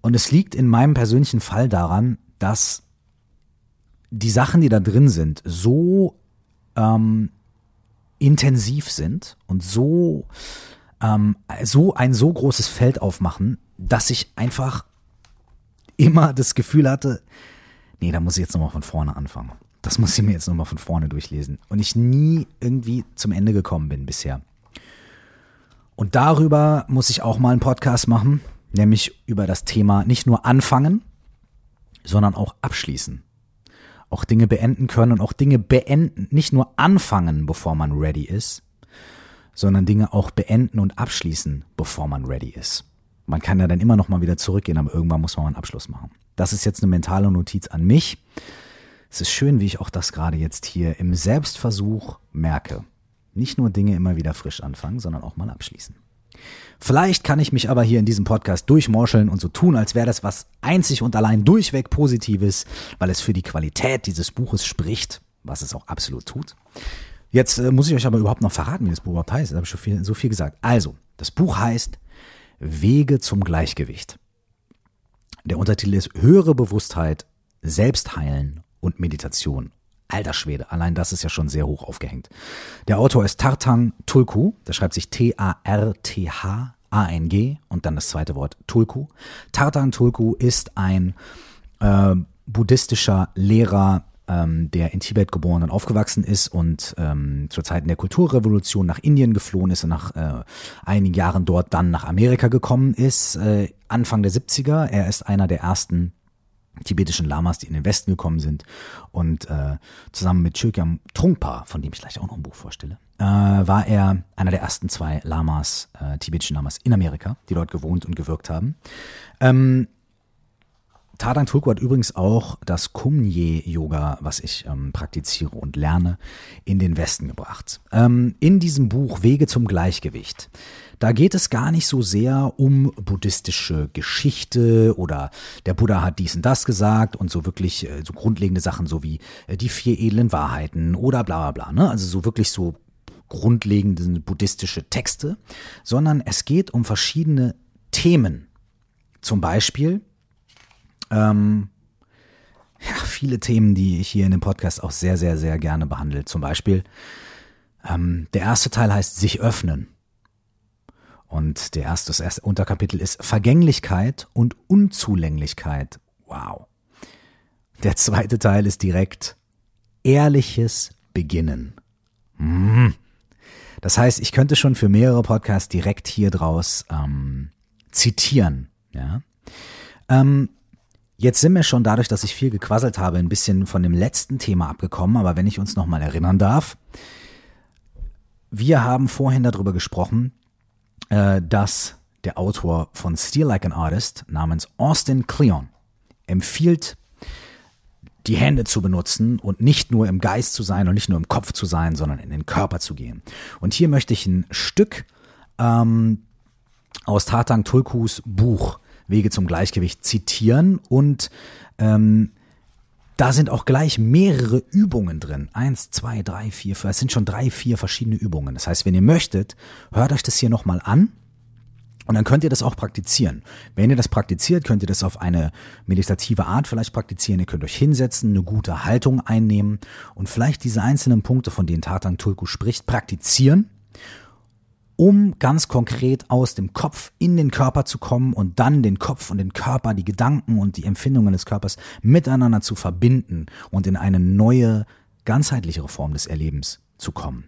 Und es liegt in meinem persönlichen Fall daran, dass die Sachen, die da drin sind, so ähm, intensiv sind und so, ähm, so ein so großes Feld aufmachen, dass ich einfach immer das Gefühl hatte, nee, da muss ich jetzt nochmal von vorne anfangen. Das muss ich mir jetzt nochmal von vorne durchlesen. Und ich nie irgendwie zum Ende gekommen bin bisher. Und darüber muss ich auch mal einen Podcast machen, nämlich über das Thema nicht nur anfangen, sondern auch abschließen. Auch Dinge beenden können und auch Dinge beenden, nicht nur anfangen, bevor man ready ist, sondern Dinge auch beenden und abschließen, bevor man ready ist. Man kann ja dann immer noch mal wieder zurückgehen, aber irgendwann muss man einen Abschluss machen. Das ist jetzt eine mentale Notiz an mich. Es ist schön, wie ich auch das gerade jetzt hier im Selbstversuch merke. Nicht nur Dinge immer wieder frisch anfangen, sondern auch mal abschließen. Vielleicht kann ich mich aber hier in diesem Podcast durchmorscheln und so tun, als wäre das was einzig und allein durchweg Positives, weil es für die Qualität dieses Buches spricht, was es auch absolut tut. Jetzt äh, muss ich euch aber überhaupt noch verraten, wie das Buch überhaupt heißt. Da habe ich schon viel, so viel gesagt. Also, das Buch heißt Wege zum Gleichgewicht. Der Untertitel ist Höhere Bewusstheit, Selbstheilen und Meditation. Alter Schwede, allein das ist ja schon sehr hoch aufgehängt. Der Autor ist Tartan Tulku, der schreibt sich T-A-R-T-H-A-N-G und dann das zweite Wort Tulku. Tartan Tulku ist ein äh, buddhistischer Lehrer, ähm, der in Tibet geboren und aufgewachsen ist und ähm, zur Zeiten der Kulturrevolution nach Indien geflohen ist und nach äh, einigen Jahren dort dann nach Amerika gekommen ist, äh, Anfang der 70er. Er ist einer der ersten tibetischen Lamas, die in den Westen gekommen sind. Und äh, zusammen mit Chögyam Trungpa, von dem ich gleich auch noch ein Buch vorstelle, äh, war er einer der ersten zwei Lamas, äh, tibetischen Lamas in Amerika, die dort gewohnt und gewirkt haben. Ähm, Tadang Tulku hat übrigens auch das Kumye-Yoga, was ich ähm, praktiziere und lerne, in den Westen gebracht. Ähm, in diesem Buch Wege zum Gleichgewicht. Da geht es gar nicht so sehr um buddhistische Geschichte oder der Buddha hat dies und das gesagt und so wirklich äh, so grundlegende Sachen so wie äh, die vier edlen Wahrheiten oder bla bla bla. Ne? Also so wirklich so grundlegende buddhistische Texte, sondern es geht um verschiedene Themen. Zum Beispiel ähm, ja, viele Themen, die ich hier in dem Podcast auch sehr, sehr, sehr gerne behandle. Zum Beispiel, ähm, der erste Teil heißt sich öffnen. Und der erste, das erste Unterkapitel ist Vergänglichkeit und Unzulänglichkeit. Wow. Der zweite Teil ist direkt ehrliches Beginnen. Mm. Das heißt, ich könnte schon für mehrere Podcasts direkt hier draus ähm, zitieren. Ja. Ähm, Jetzt sind wir schon dadurch, dass ich viel gequasselt habe, ein bisschen von dem letzten Thema abgekommen, aber wenn ich uns nochmal erinnern darf, wir haben vorhin darüber gesprochen, äh, dass der Autor von Steal Like an Artist namens Austin Kleon empfiehlt, die Hände zu benutzen und nicht nur im Geist zu sein und nicht nur im Kopf zu sein, sondern in den Körper zu gehen. Und hier möchte ich ein Stück ähm, aus Tatang Tulkus Buch Wege zum Gleichgewicht zitieren und ähm, da sind auch gleich mehrere Übungen drin. Eins, zwei, drei, vier. Es sind schon drei, vier verschiedene Übungen. Das heißt, wenn ihr möchtet, hört euch das hier nochmal an. Und dann könnt ihr das auch praktizieren. Wenn ihr das praktiziert, könnt ihr das auf eine meditative Art vielleicht praktizieren. Ihr könnt euch hinsetzen, eine gute Haltung einnehmen und vielleicht diese einzelnen Punkte, von denen Tatang Tulku spricht, praktizieren um ganz konkret aus dem Kopf in den Körper zu kommen und dann den Kopf und den Körper, die Gedanken und die Empfindungen des Körpers miteinander zu verbinden und in eine neue, ganzheitlichere Form des Erlebens zu kommen.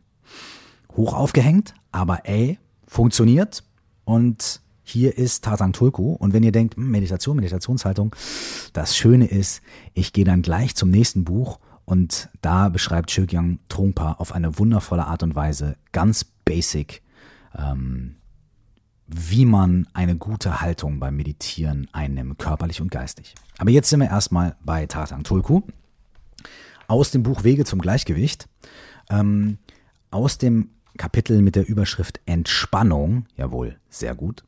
Hoch aufgehängt, aber ey, funktioniert und hier ist Tatang Tulku. Und wenn ihr denkt, hm, Meditation, Meditationshaltung, das Schöne ist, ich gehe dann gleich zum nächsten Buch und da beschreibt Chögyang Trungpa auf eine wundervolle Art und Weise ganz basic ähm, wie man eine gute Haltung beim Meditieren einnimmt, körperlich und geistig. Aber jetzt sind wir erstmal bei Tatang Tulku. Aus dem Buch Wege zum Gleichgewicht. Ähm, aus dem Kapitel mit der Überschrift Entspannung, jawohl, sehr gut.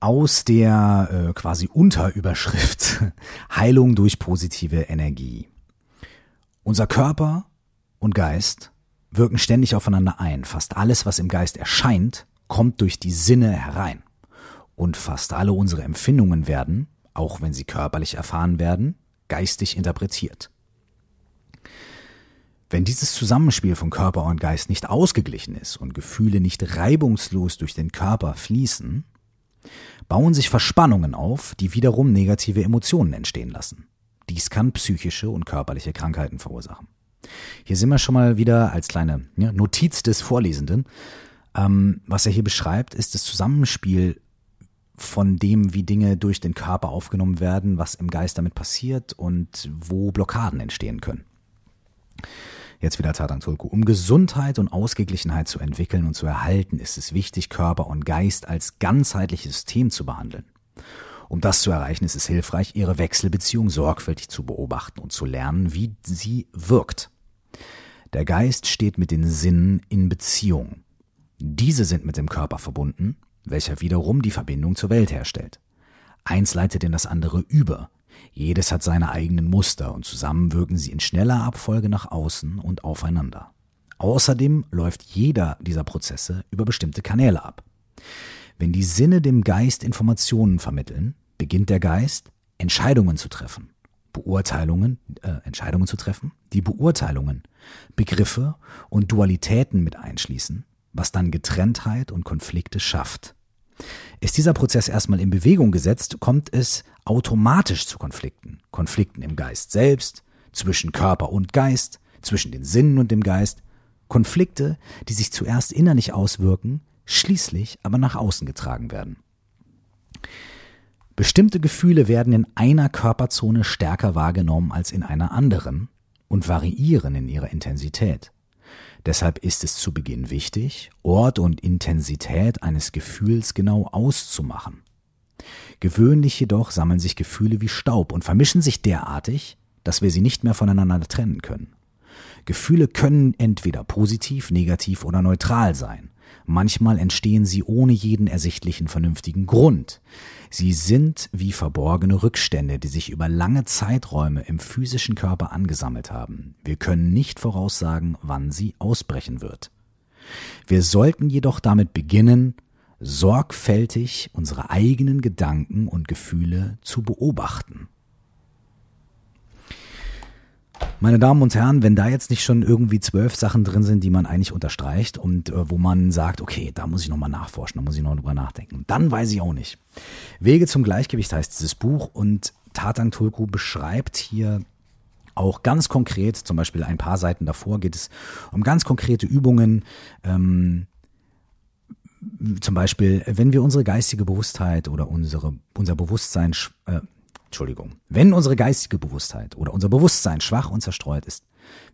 Aus der äh, quasi Unterüberschrift Heilung durch positive Energie. Unser Körper und Geist wirken ständig aufeinander ein. Fast alles, was im Geist erscheint kommt durch die Sinne herein. Und fast alle unsere Empfindungen werden, auch wenn sie körperlich erfahren werden, geistig interpretiert. Wenn dieses Zusammenspiel von Körper und Geist nicht ausgeglichen ist und Gefühle nicht reibungslos durch den Körper fließen, bauen sich Verspannungen auf, die wiederum negative Emotionen entstehen lassen. Dies kann psychische und körperliche Krankheiten verursachen. Hier sind wir schon mal wieder als kleine ja, Notiz des Vorlesenden. Ähm, was er hier beschreibt, ist das Zusammenspiel von dem, wie Dinge durch den Körper aufgenommen werden, was im Geist damit passiert und wo Blockaden entstehen können. Jetzt wieder Tatang Tulku. Um Gesundheit und Ausgeglichenheit zu entwickeln und zu erhalten, ist es wichtig, Körper und Geist als ganzheitliches System zu behandeln. Um das zu erreichen, ist es hilfreich, ihre Wechselbeziehung sorgfältig zu beobachten und zu lernen, wie sie wirkt. Der Geist steht mit den Sinnen in Beziehung. Diese sind mit dem Körper verbunden, welcher wiederum die Verbindung zur Welt herstellt. Eins leitet in das andere über, jedes hat seine eigenen Muster und zusammen wirken sie in schneller Abfolge nach außen und aufeinander. Außerdem läuft jeder dieser Prozesse über bestimmte Kanäle ab. Wenn die Sinne dem Geist Informationen vermitteln, beginnt der Geist Entscheidungen zu treffen, Beurteilungen, äh, Entscheidungen zu treffen, die Beurteilungen, Begriffe und Dualitäten mit einschließen, was dann Getrenntheit und Konflikte schafft. Ist dieser Prozess erstmal in Bewegung gesetzt, kommt es automatisch zu Konflikten. Konflikten im Geist selbst, zwischen Körper und Geist, zwischen den Sinnen und dem Geist. Konflikte, die sich zuerst innerlich auswirken, schließlich aber nach außen getragen werden. Bestimmte Gefühle werden in einer Körperzone stärker wahrgenommen als in einer anderen und variieren in ihrer Intensität. Deshalb ist es zu Beginn wichtig, Ort und Intensität eines Gefühls genau auszumachen. Gewöhnlich jedoch sammeln sich Gefühle wie Staub und vermischen sich derartig, dass wir sie nicht mehr voneinander trennen können. Gefühle können entweder positiv, negativ oder neutral sein. Manchmal entstehen sie ohne jeden ersichtlichen vernünftigen Grund. Sie sind wie verborgene Rückstände, die sich über lange Zeiträume im physischen Körper angesammelt haben. Wir können nicht voraussagen, wann sie ausbrechen wird. Wir sollten jedoch damit beginnen, sorgfältig unsere eigenen Gedanken und Gefühle zu beobachten. Meine Damen und Herren, wenn da jetzt nicht schon irgendwie zwölf Sachen drin sind, die man eigentlich unterstreicht und äh, wo man sagt, okay, da muss ich nochmal nachforschen, da muss ich noch drüber nachdenken, dann weiß ich auch nicht. Wege zum Gleichgewicht heißt dieses Buch und Tatang Tulku beschreibt hier auch ganz konkret, zum Beispiel ein paar Seiten davor geht es um ganz konkrete Übungen, ähm, zum Beispiel, wenn wir unsere geistige Bewusstheit oder unsere, unser Bewusstsein äh, Entschuldigung, wenn unsere geistige Bewusstheit oder unser Bewusstsein schwach und zerstreut ist,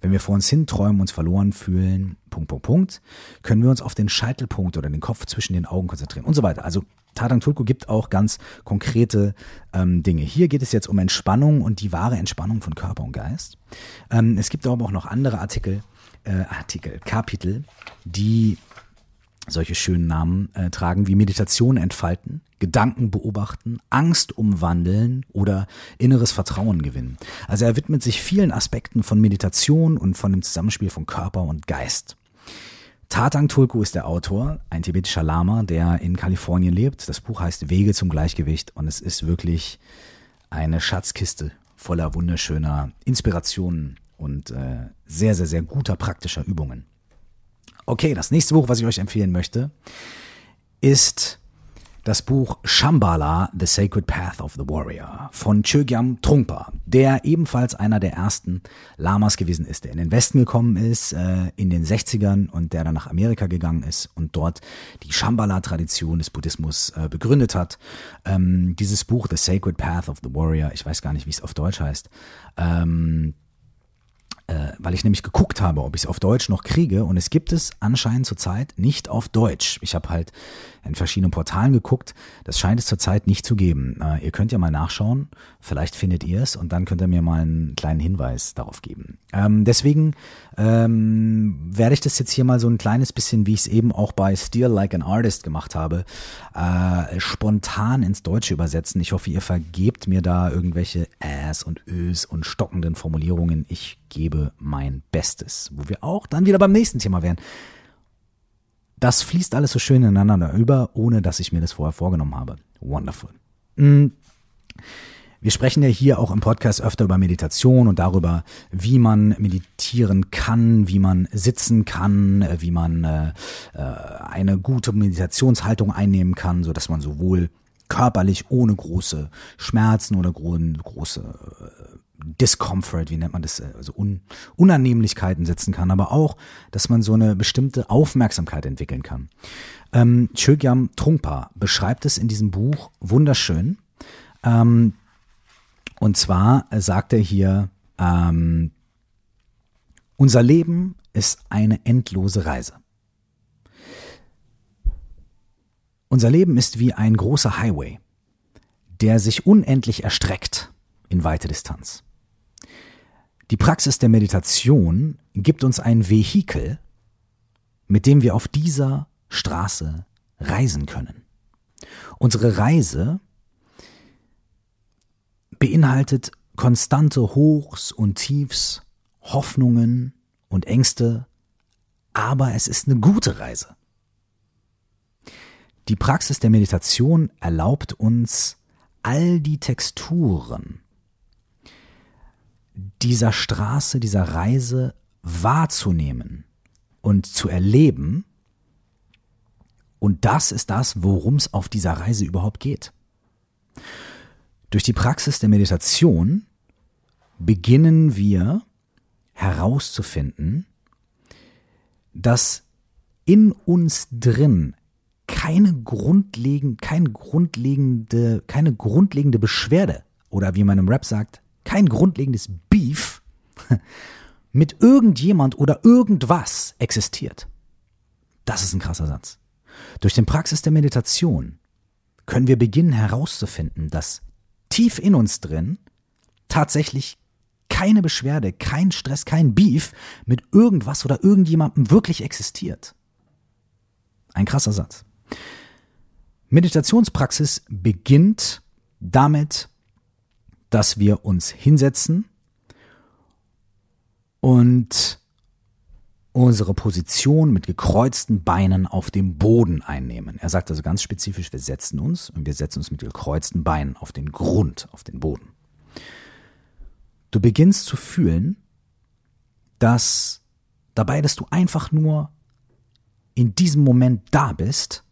wenn wir vor uns hin träumen, uns verloren fühlen, Punkt, Punkt, Punkt, können wir uns auf den Scheitelpunkt oder den Kopf zwischen den Augen konzentrieren und so weiter. Also Tadang Tulku gibt auch ganz konkrete ähm, Dinge. Hier geht es jetzt um Entspannung und die wahre Entspannung von Körper und Geist. Ähm, es gibt aber auch noch andere Artikel, äh, Artikel, Kapitel, die solche schönen Namen äh, tragen wie Meditation entfalten, Gedanken beobachten, Angst umwandeln oder inneres Vertrauen gewinnen. Also er widmet sich vielen Aspekten von Meditation und von dem Zusammenspiel von Körper und Geist. Tatang Tulku ist der Autor, ein tibetischer Lama, der in Kalifornien lebt. Das Buch heißt Wege zum Gleichgewicht und es ist wirklich eine Schatzkiste voller wunderschöner Inspirationen und äh, sehr, sehr, sehr guter praktischer Übungen. Okay, das nächste Buch, was ich euch empfehlen möchte, ist das Buch Shambhala, The Sacred Path of the Warrior von Chögyam Trungpa, der ebenfalls einer der ersten Lamas gewesen ist, der in den Westen gekommen ist, äh, in den 60ern und der dann nach Amerika gegangen ist und dort die Shambhala-Tradition des Buddhismus äh, begründet hat. Ähm, dieses Buch, The Sacred Path of the Warrior, ich weiß gar nicht, wie es auf Deutsch heißt, ähm, äh, weil ich nämlich geguckt habe, ob ich es auf Deutsch noch kriege und es gibt es anscheinend zurzeit nicht auf Deutsch. Ich habe halt in verschiedenen Portalen geguckt, das scheint es zurzeit nicht zu geben. Äh, ihr könnt ja mal nachschauen, vielleicht findet ihr es und dann könnt ihr mir mal einen kleinen Hinweis darauf geben. Ähm, deswegen ähm, werde ich das jetzt hier mal so ein kleines bisschen, wie ich es eben auch bei Steal Like an Artist gemacht habe, äh, spontan ins Deutsche übersetzen. Ich hoffe, ihr vergebt mir da irgendwelche Äs und Ös und stockenden Formulierungen. Ich gebe mein Bestes. Wo wir auch dann wieder beim nächsten Thema wären. das fließt alles so schön ineinander über, ohne dass ich mir das vorher vorgenommen habe. Wonderful. Mm. Wir sprechen ja hier auch im Podcast öfter über Meditation und darüber, wie man meditieren kann, wie man sitzen kann, wie man äh, äh eine gute Meditationshaltung einnehmen kann, so dass man sowohl körperlich ohne große Schmerzen oder große äh, Discomfort, wie nennt man das, also Un Unannehmlichkeiten setzen kann, aber auch, dass man so eine bestimmte Aufmerksamkeit entwickeln kann. Ähm, Chögyam Trungpa beschreibt es in diesem Buch wunderschön. Ähm, und zwar sagt er hier, ähm, unser Leben ist eine endlose Reise. Unser Leben ist wie ein großer Highway, der sich unendlich erstreckt in weite Distanz. Die Praxis der Meditation gibt uns ein Vehikel, mit dem wir auf dieser Straße reisen können. Unsere Reise beinhaltet konstante Hochs und Tiefs, Hoffnungen und Ängste, aber es ist eine gute Reise. Die Praxis der Meditation erlaubt uns, all die Texturen dieser Straße, dieser Reise wahrzunehmen und zu erleben. Und das ist das, worum es auf dieser Reise überhaupt geht. Durch die Praxis der Meditation beginnen wir herauszufinden, dass in uns drin keine grundlegend, keine grundlegende, keine grundlegende Beschwerde oder wie man im Rap sagt, kein grundlegendes Beef mit irgendjemand oder irgendwas existiert. Das ist ein krasser Satz. Durch den Praxis der Meditation können wir beginnen herauszufinden, dass tief in uns drin tatsächlich keine Beschwerde, kein Stress, kein Beef mit irgendwas oder irgendjemandem wirklich existiert. Ein krasser Satz. Meditationspraxis beginnt damit, dass wir uns hinsetzen und unsere Position mit gekreuzten Beinen auf dem Boden einnehmen. Er sagt also ganz spezifisch, wir setzen uns und wir setzen uns mit gekreuzten Beinen auf den Grund, auf den Boden. Du beginnst zu fühlen, dass dabei, dass du einfach nur in diesem Moment da bist,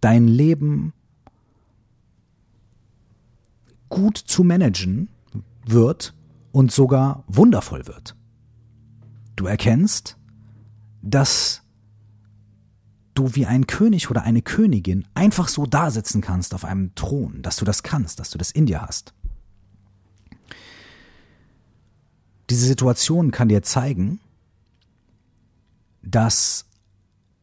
dein Leben gut zu managen wird und sogar wundervoll wird. Du erkennst, dass du wie ein König oder eine Königin einfach so da sitzen kannst auf einem Thron, dass du das kannst, dass du das in dir hast. Diese Situation kann dir zeigen, dass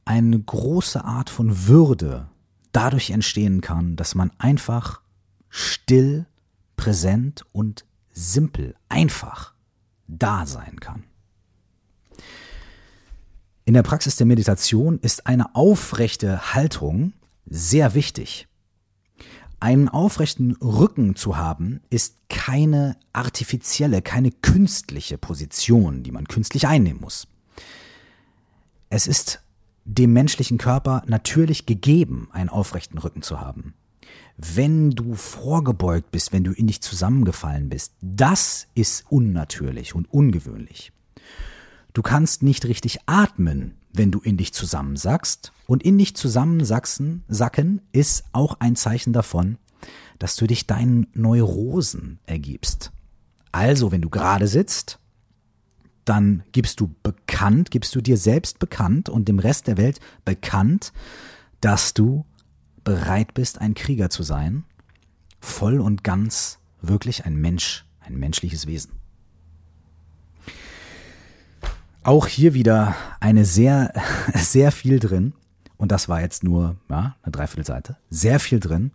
eine große Art von Würde dadurch entstehen kann, dass man einfach still präsent und simpel, einfach da sein kann. In der Praxis der Meditation ist eine aufrechte Haltung sehr wichtig. Einen aufrechten Rücken zu haben, ist keine artifizielle, keine künstliche Position, die man künstlich einnehmen muss. Es ist dem menschlichen Körper natürlich gegeben, einen aufrechten Rücken zu haben wenn du vorgebeugt bist, wenn du in dich zusammengefallen bist, das ist unnatürlich und ungewöhnlich. Du kannst nicht richtig atmen, wenn du in dich zusammensackst. Und in dich zusammensacken sacken ist auch ein Zeichen davon, dass du dich deinen Neurosen ergibst. Also, wenn du gerade sitzt, dann gibst du bekannt, gibst du dir selbst bekannt und dem Rest der Welt bekannt, dass du bereit bist, ein Krieger zu sein, voll und ganz wirklich ein Mensch, ein menschliches Wesen. Auch hier wieder eine sehr, sehr viel drin. Und das war jetzt nur ja, eine Dreiviertelseite. Sehr viel drin.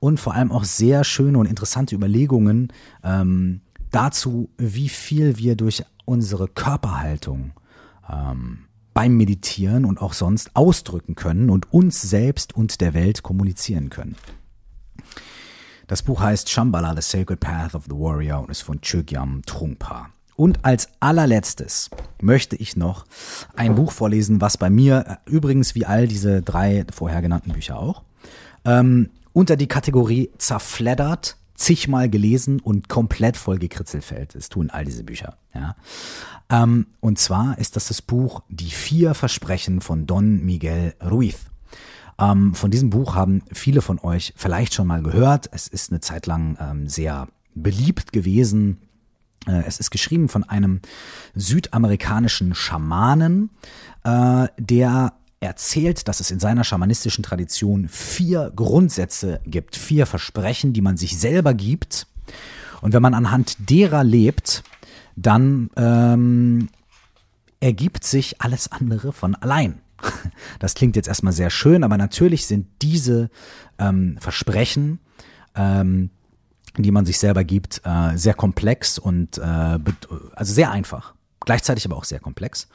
Und vor allem auch sehr schöne und interessante Überlegungen ähm, dazu, wie viel wir durch unsere Körperhaltung ähm, beim Meditieren und auch sonst ausdrücken können und uns selbst und der Welt kommunizieren können. Das Buch heißt Shambhala, The Sacred Path of the Warrior und ist von Chogyam Trungpa. Und als allerletztes möchte ich noch ein Buch vorlesen, was bei mir, äh, übrigens wie all diese drei vorher genannten Bücher auch, ähm, unter die Kategorie zerfleddert, zigmal gelesen und komplett voll gekritzelt fällt. Das tun all diese Bücher. Ja. Ähm, und zwar ist das das Buch Die vier Versprechen von Don Miguel Ruiz. Ähm, von diesem Buch haben viele von euch vielleicht schon mal gehört. Es ist eine Zeit lang ähm, sehr beliebt gewesen. Äh, es ist geschrieben von einem südamerikanischen Schamanen, äh, der erzählt, dass es in seiner schamanistischen Tradition vier Grundsätze gibt, vier Versprechen, die man sich selber gibt. Und wenn man anhand derer lebt, dann ähm, ergibt sich alles andere von allein. Das klingt jetzt erstmal sehr schön, aber natürlich sind diese ähm, Versprechen, ähm, die man sich selber gibt, äh, sehr komplex und äh, also sehr einfach, gleichzeitig aber auch sehr komplex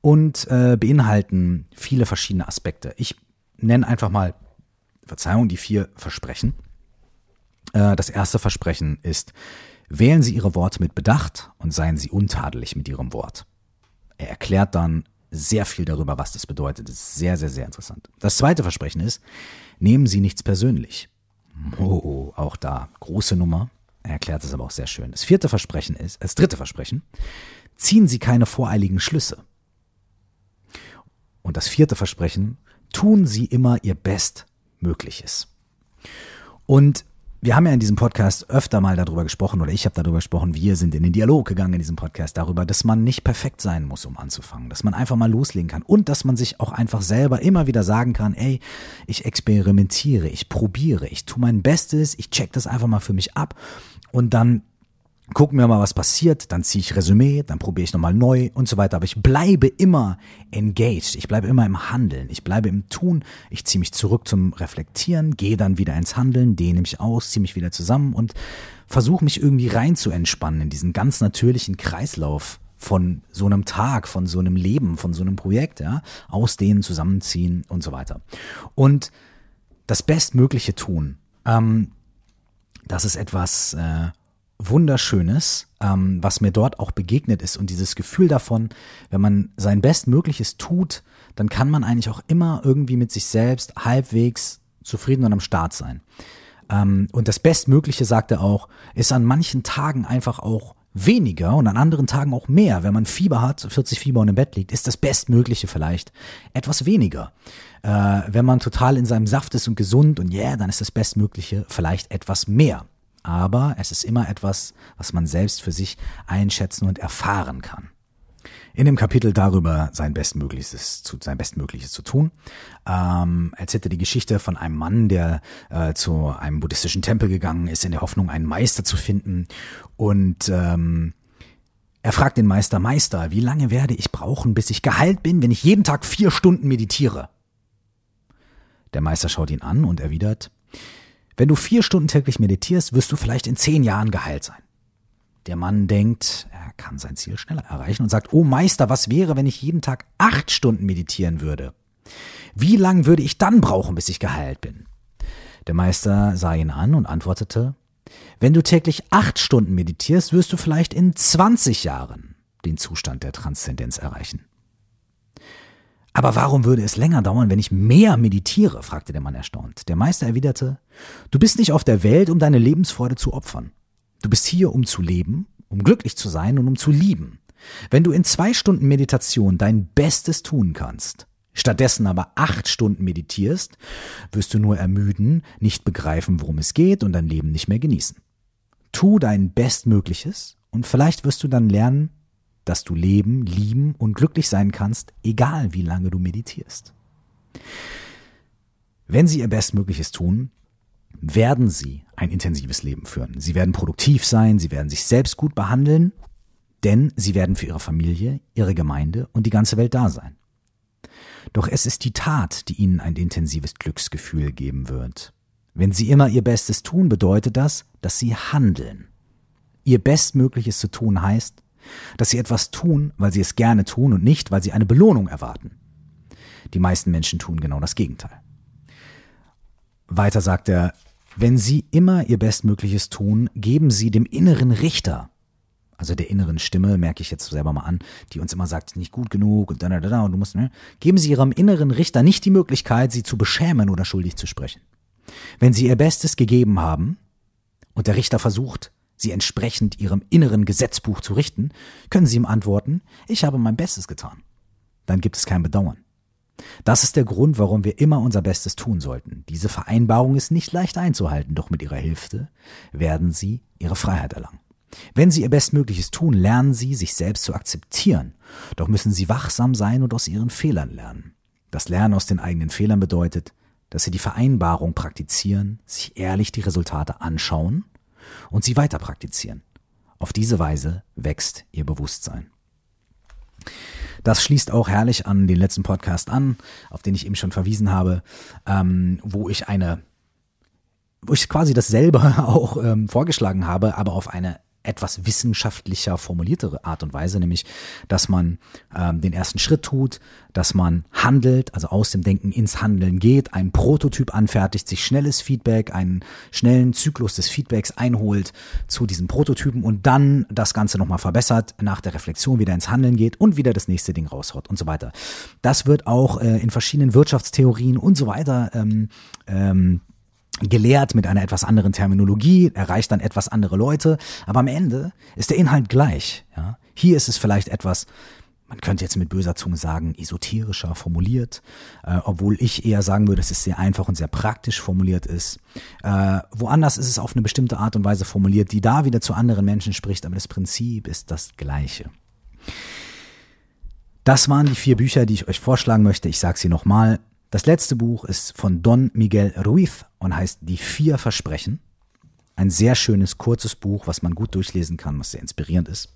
und äh, beinhalten viele verschiedene Aspekte. Ich nenne einfach mal, Verzeihung, die vier Versprechen. Äh, das erste Versprechen ist, wählen Sie Ihre Worte mit Bedacht und seien Sie untadelig mit Ihrem Wort. Er erklärt dann sehr viel darüber, was das bedeutet. Das ist sehr, sehr, sehr interessant. Das zweite Versprechen ist, nehmen Sie nichts persönlich. Oh, auch da, große Nummer. Er erklärt es aber auch sehr schön. Das vierte Versprechen ist, das dritte Versprechen, ziehen Sie keine voreiligen Schlüsse. Und das vierte Versprechen, tun Sie immer Ihr Bestmögliches. Und wir haben ja in diesem Podcast öfter mal darüber gesprochen, oder ich habe darüber gesprochen, wir sind in den Dialog gegangen in diesem Podcast darüber, dass man nicht perfekt sein muss, um anzufangen, dass man einfach mal loslegen kann und dass man sich auch einfach selber immer wieder sagen kann, ey, ich experimentiere, ich probiere, ich tue mein Bestes, ich check das einfach mal für mich ab und dann gucken wir mal, was passiert, dann ziehe ich Resümee, dann probiere ich nochmal neu und so weiter. Aber ich bleibe immer engaged, ich bleibe immer im Handeln, ich bleibe im Tun, ich ziehe mich zurück zum Reflektieren, gehe dann wieder ins Handeln, dehne mich aus, ziehe mich wieder zusammen und versuche mich irgendwie rein zu entspannen in diesen ganz natürlichen Kreislauf von so einem Tag, von so einem Leben, von so einem Projekt, ja, ausdehnen, zusammenziehen und so weiter. Und das Bestmögliche tun, ähm, das ist etwas, äh, Wunderschönes, ähm, was mir dort auch begegnet ist und dieses Gefühl davon, wenn man sein Bestmögliches tut, dann kann man eigentlich auch immer irgendwie mit sich selbst halbwegs zufrieden und am Start sein. Ähm, und das Bestmögliche, sagt er auch, ist an manchen Tagen einfach auch weniger und an anderen Tagen auch mehr. Wenn man Fieber hat, 40 Fieber und im Bett liegt, ist das Bestmögliche vielleicht etwas weniger. Äh, wenn man total in seinem Saft ist und gesund und yeah, dann ist das Bestmögliche vielleicht etwas mehr aber es ist immer etwas, was man selbst für sich einschätzen und erfahren kann. In dem Kapitel darüber sein Bestmögliches zu, sein Bestmögliches zu tun, ähm, erzählt er die Geschichte von einem Mann, der äh, zu einem buddhistischen Tempel gegangen ist, in der Hoffnung, einen Meister zu finden. Und ähm, er fragt den Meister, Meister, wie lange werde ich brauchen, bis ich geheilt bin, wenn ich jeden Tag vier Stunden meditiere? Der Meister schaut ihn an und erwidert, wenn du vier Stunden täglich meditierst, wirst du vielleicht in zehn Jahren geheilt sein. Der Mann denkt, er kann sein Ziel schneller erreichen und sagt, oh Meister, was wäre, wenn ich jeden Tag acht Stunden meditieren würde? Wie lang würde ich dann brauchen, bis ich geheilt bin? Der Meister sah ihn an und antwortete, wenn du täglich acht Stunden meditierst, wirst du vielleicht in 20 Jahren den Zustand der Transzendenz erreichen. Aber warum würde es länger dauern, wenn ich mehr meditiere? fragte der Mann erstaunt. Der Meister erwiderte, du bist nicht auf der Welt, um deine Lebensfreude zu opfern. Du bist hier, um zu leben, um glücklich zu sein und um zu lieben. Wenn du in zwei Stunden Meditation dein Bestes tun kannst, stattdessen aber acht Stunden meditierst, wirst du nur ermüden, nicht begreifen, worum es geht und dein Leben nicht mehr genießen. Tu dein Bestmögliches und vielleicht wirst du dann lernen, dass du leben, lieben und glücklich sein kannst, egal wie lange du meditierst. Wenn Sie Ihr Bestmögliches tun, werden Sie ein intensives Leben führen. Sie werden produktiv sein, Sie werden sich selbst gut behandeln, denn Sie werden für Ihre Familie, Ihre Gemeinde und die ganze Welt da sein. Doch es ist die Tat, die Ihnen ein intensives Glücksgefühl geben wird. Wenn Sie immer Ihr Bestes tun, bedeutet das, dass Sie handeln. Ihr Bestmögliches zu tun heißt, dass sie etwas tun, weil sie es gerne tun und nicht, weil sie eine Belohnung erwarten. Die meisten Menschen tun genau das Gegenteil. Weiter sagt er, wenn sie immer ihr Bestmögliches tun, geben sie dem inneren Richter, also der inneren Stimme, merke ich jetzt selber mal an, die uns immer sagt, nicht gut genug und da, da, da, und du musst, ne? Geben Sie Ihrem inneren Richter nicht die Möglichkeit, Sie zu beschämen oder schuldig zu sprechen. Wenn Sie Ihr Bestes gegeben haben und der Richter versucht, Sie entsprechend Ihrem inneren Gesetzbuch zu richten, können Sie ihm antworten, ich habe mein Bestes getan. Dann gibt es kein Bedauern. Das ist der Grund, warum wir immer unser Bestes tun sollten. Diese Vereinbarung ist nicht leicht einzuhalten, doch mit ihrer Hilfe werden Sie Ihre Freiheit erlangen. Wenn Sie Ihr Bestmögliches tun, lernen Sie, sich selbst zu akzeptieren. Doch müssen Sie wachsam sein und aus Ihren Fehlern lernen. Das Lernen aus den eigenen Fehlern bedeutet, dass Sie die Vereinbarung praktizieren, sich ehrlich die Resultate anschauen und sie weiter praktizieren. Auf diese Weise wächst Ihr Bewusstsein. Das schließt auch herrlich an den letzten Podcast an, auf den ich eben schon verwiesen habe, ähm, wo ich eine, wo ich quasi dasselbe auch ähm, vorgeschlagen habe, aber auf eine etwas wissenschaftlicher formuliertere Art und Weise, nämlich, dass man ähm, den ersten Schritt tut, dass man handelt, also aus dem Denken ins Handeln geht, einen Prototyp anfertigt, sich schnelles Feedback, einen schnellen Zyklus des Feedbacks einholt zu diesem Prototypen und dann das Ganze nochmal verbessert, nach der Reflexion wieder ins Handeln geht und wieder das nächste Ding raushaut und so weiter. Das wird auch äh, in verschiedenen Wirtschaftstheorien und so weiter ähm, ähm, gelehrt mit einer etwas anderen Terminologie, erreicht dann etwas andere Leute, aber am Ende ist der Inhalt gleich. Ja? Hier ist es vielleicht etwas, man könnte jetzt mit böser Zunge sagen, esoterischer formuliert, äh, obwohl ich eher sagen würde, dass es sehr einfach und sehr praktisch formuliert ist. Äh, woanders ist es auf eine bestimmte Art und Weise formuliert, die da wieder zu anderen Menschen spricht, aber das Prinzip ist das gleiche. Das waren die vier Bücher, die ich euch vorschlagen möchte. Ich sage sie nochmal. Das letzte Buch ist von Don Miguel Ruiz und heißt Die vier Versprechen. Ein sehr schönes, kurzes Buch, was man gut durchlesen kann, was sehr inspirierend ist.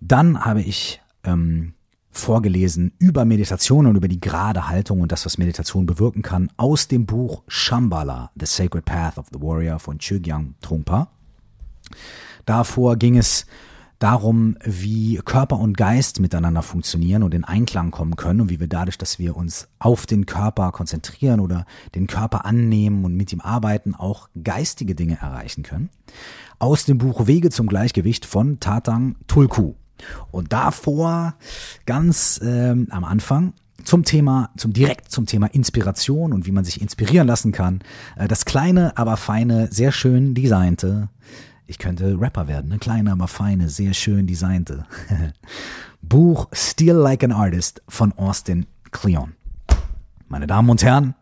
Dann habe ich ähm, vorgelesen über Meditation und über die gerade Haltung und das, was Meditation bewirken kann, aus dem Buch Shambhala, The Sacred Path of the Warrior von Chogyam Trungpa. Davor ging es darum, wie Körper und Geist miteinander funktionieren und in Einklang kommen können und wie wir dadurch, dass wir uns auf den Körper konzentrieren oder den Körper annehmen und mit ihm arbeiten, auch geistige Dinge erreichen können. Aus dem Buch Wege zum Gleichgewicht von Tatang Tulku. Und davor ganz ähm, am Anfang zum Thema, zum direkt zum Thema Inspiration und wie man sich inspirieren lassen kann. Äh, das kleine, aber feine, sehr schön designte ich könnte Rapper werden, eine kleine, aber feine, sehr schön designte. Buch Steal Like an Artist von Austin Kleon. Meine Damen und Herren,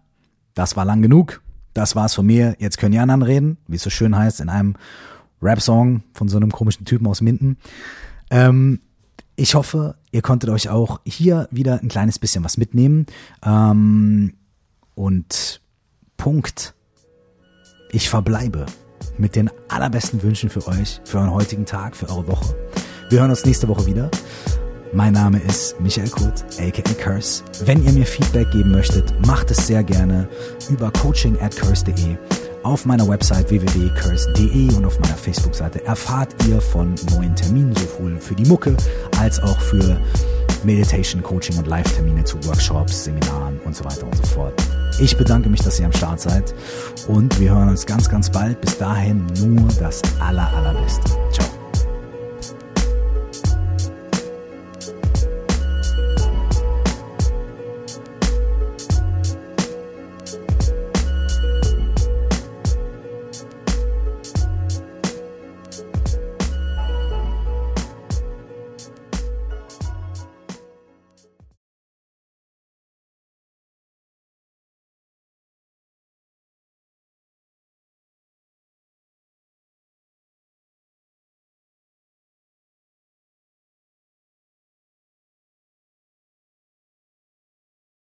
das war lang genug. Das war's von mir. Jetzt können die anderen reden, wie es so schön heißt, in einem Rap-Song von so einem komischen Typen aus Minden. Ähm, ich hoffe, ihr konntet euch auch hier wieder ein kleines bisschen was mitnehmen. Ähm, und Punkt. Ich verbleibe mit den allerbesten Wünschen für euch, für euren heutigen Tag, für eure Woche. Wir hören uns nächste Woche wieder. Mein Name ist Michael Kurt, aka Curse. Wenn ihr mir Feedback geben möchtet, macht es sehr gerne über coaching at curse.de. Auf meiner Website www.curse.de und auf meiner Facebook-Seite erfahrt ihr von neuen Terminen, sowohl für die Mucke als auch für Meditation, Coaching und Live-Termine zu Workshops, Seminaren und so weiter und so fort. Ich bedanke mich, dass ihr am Start seid und wir hören uns ganz, ganz bald. Bis dahin nur das aller, allerbeste. Ciao.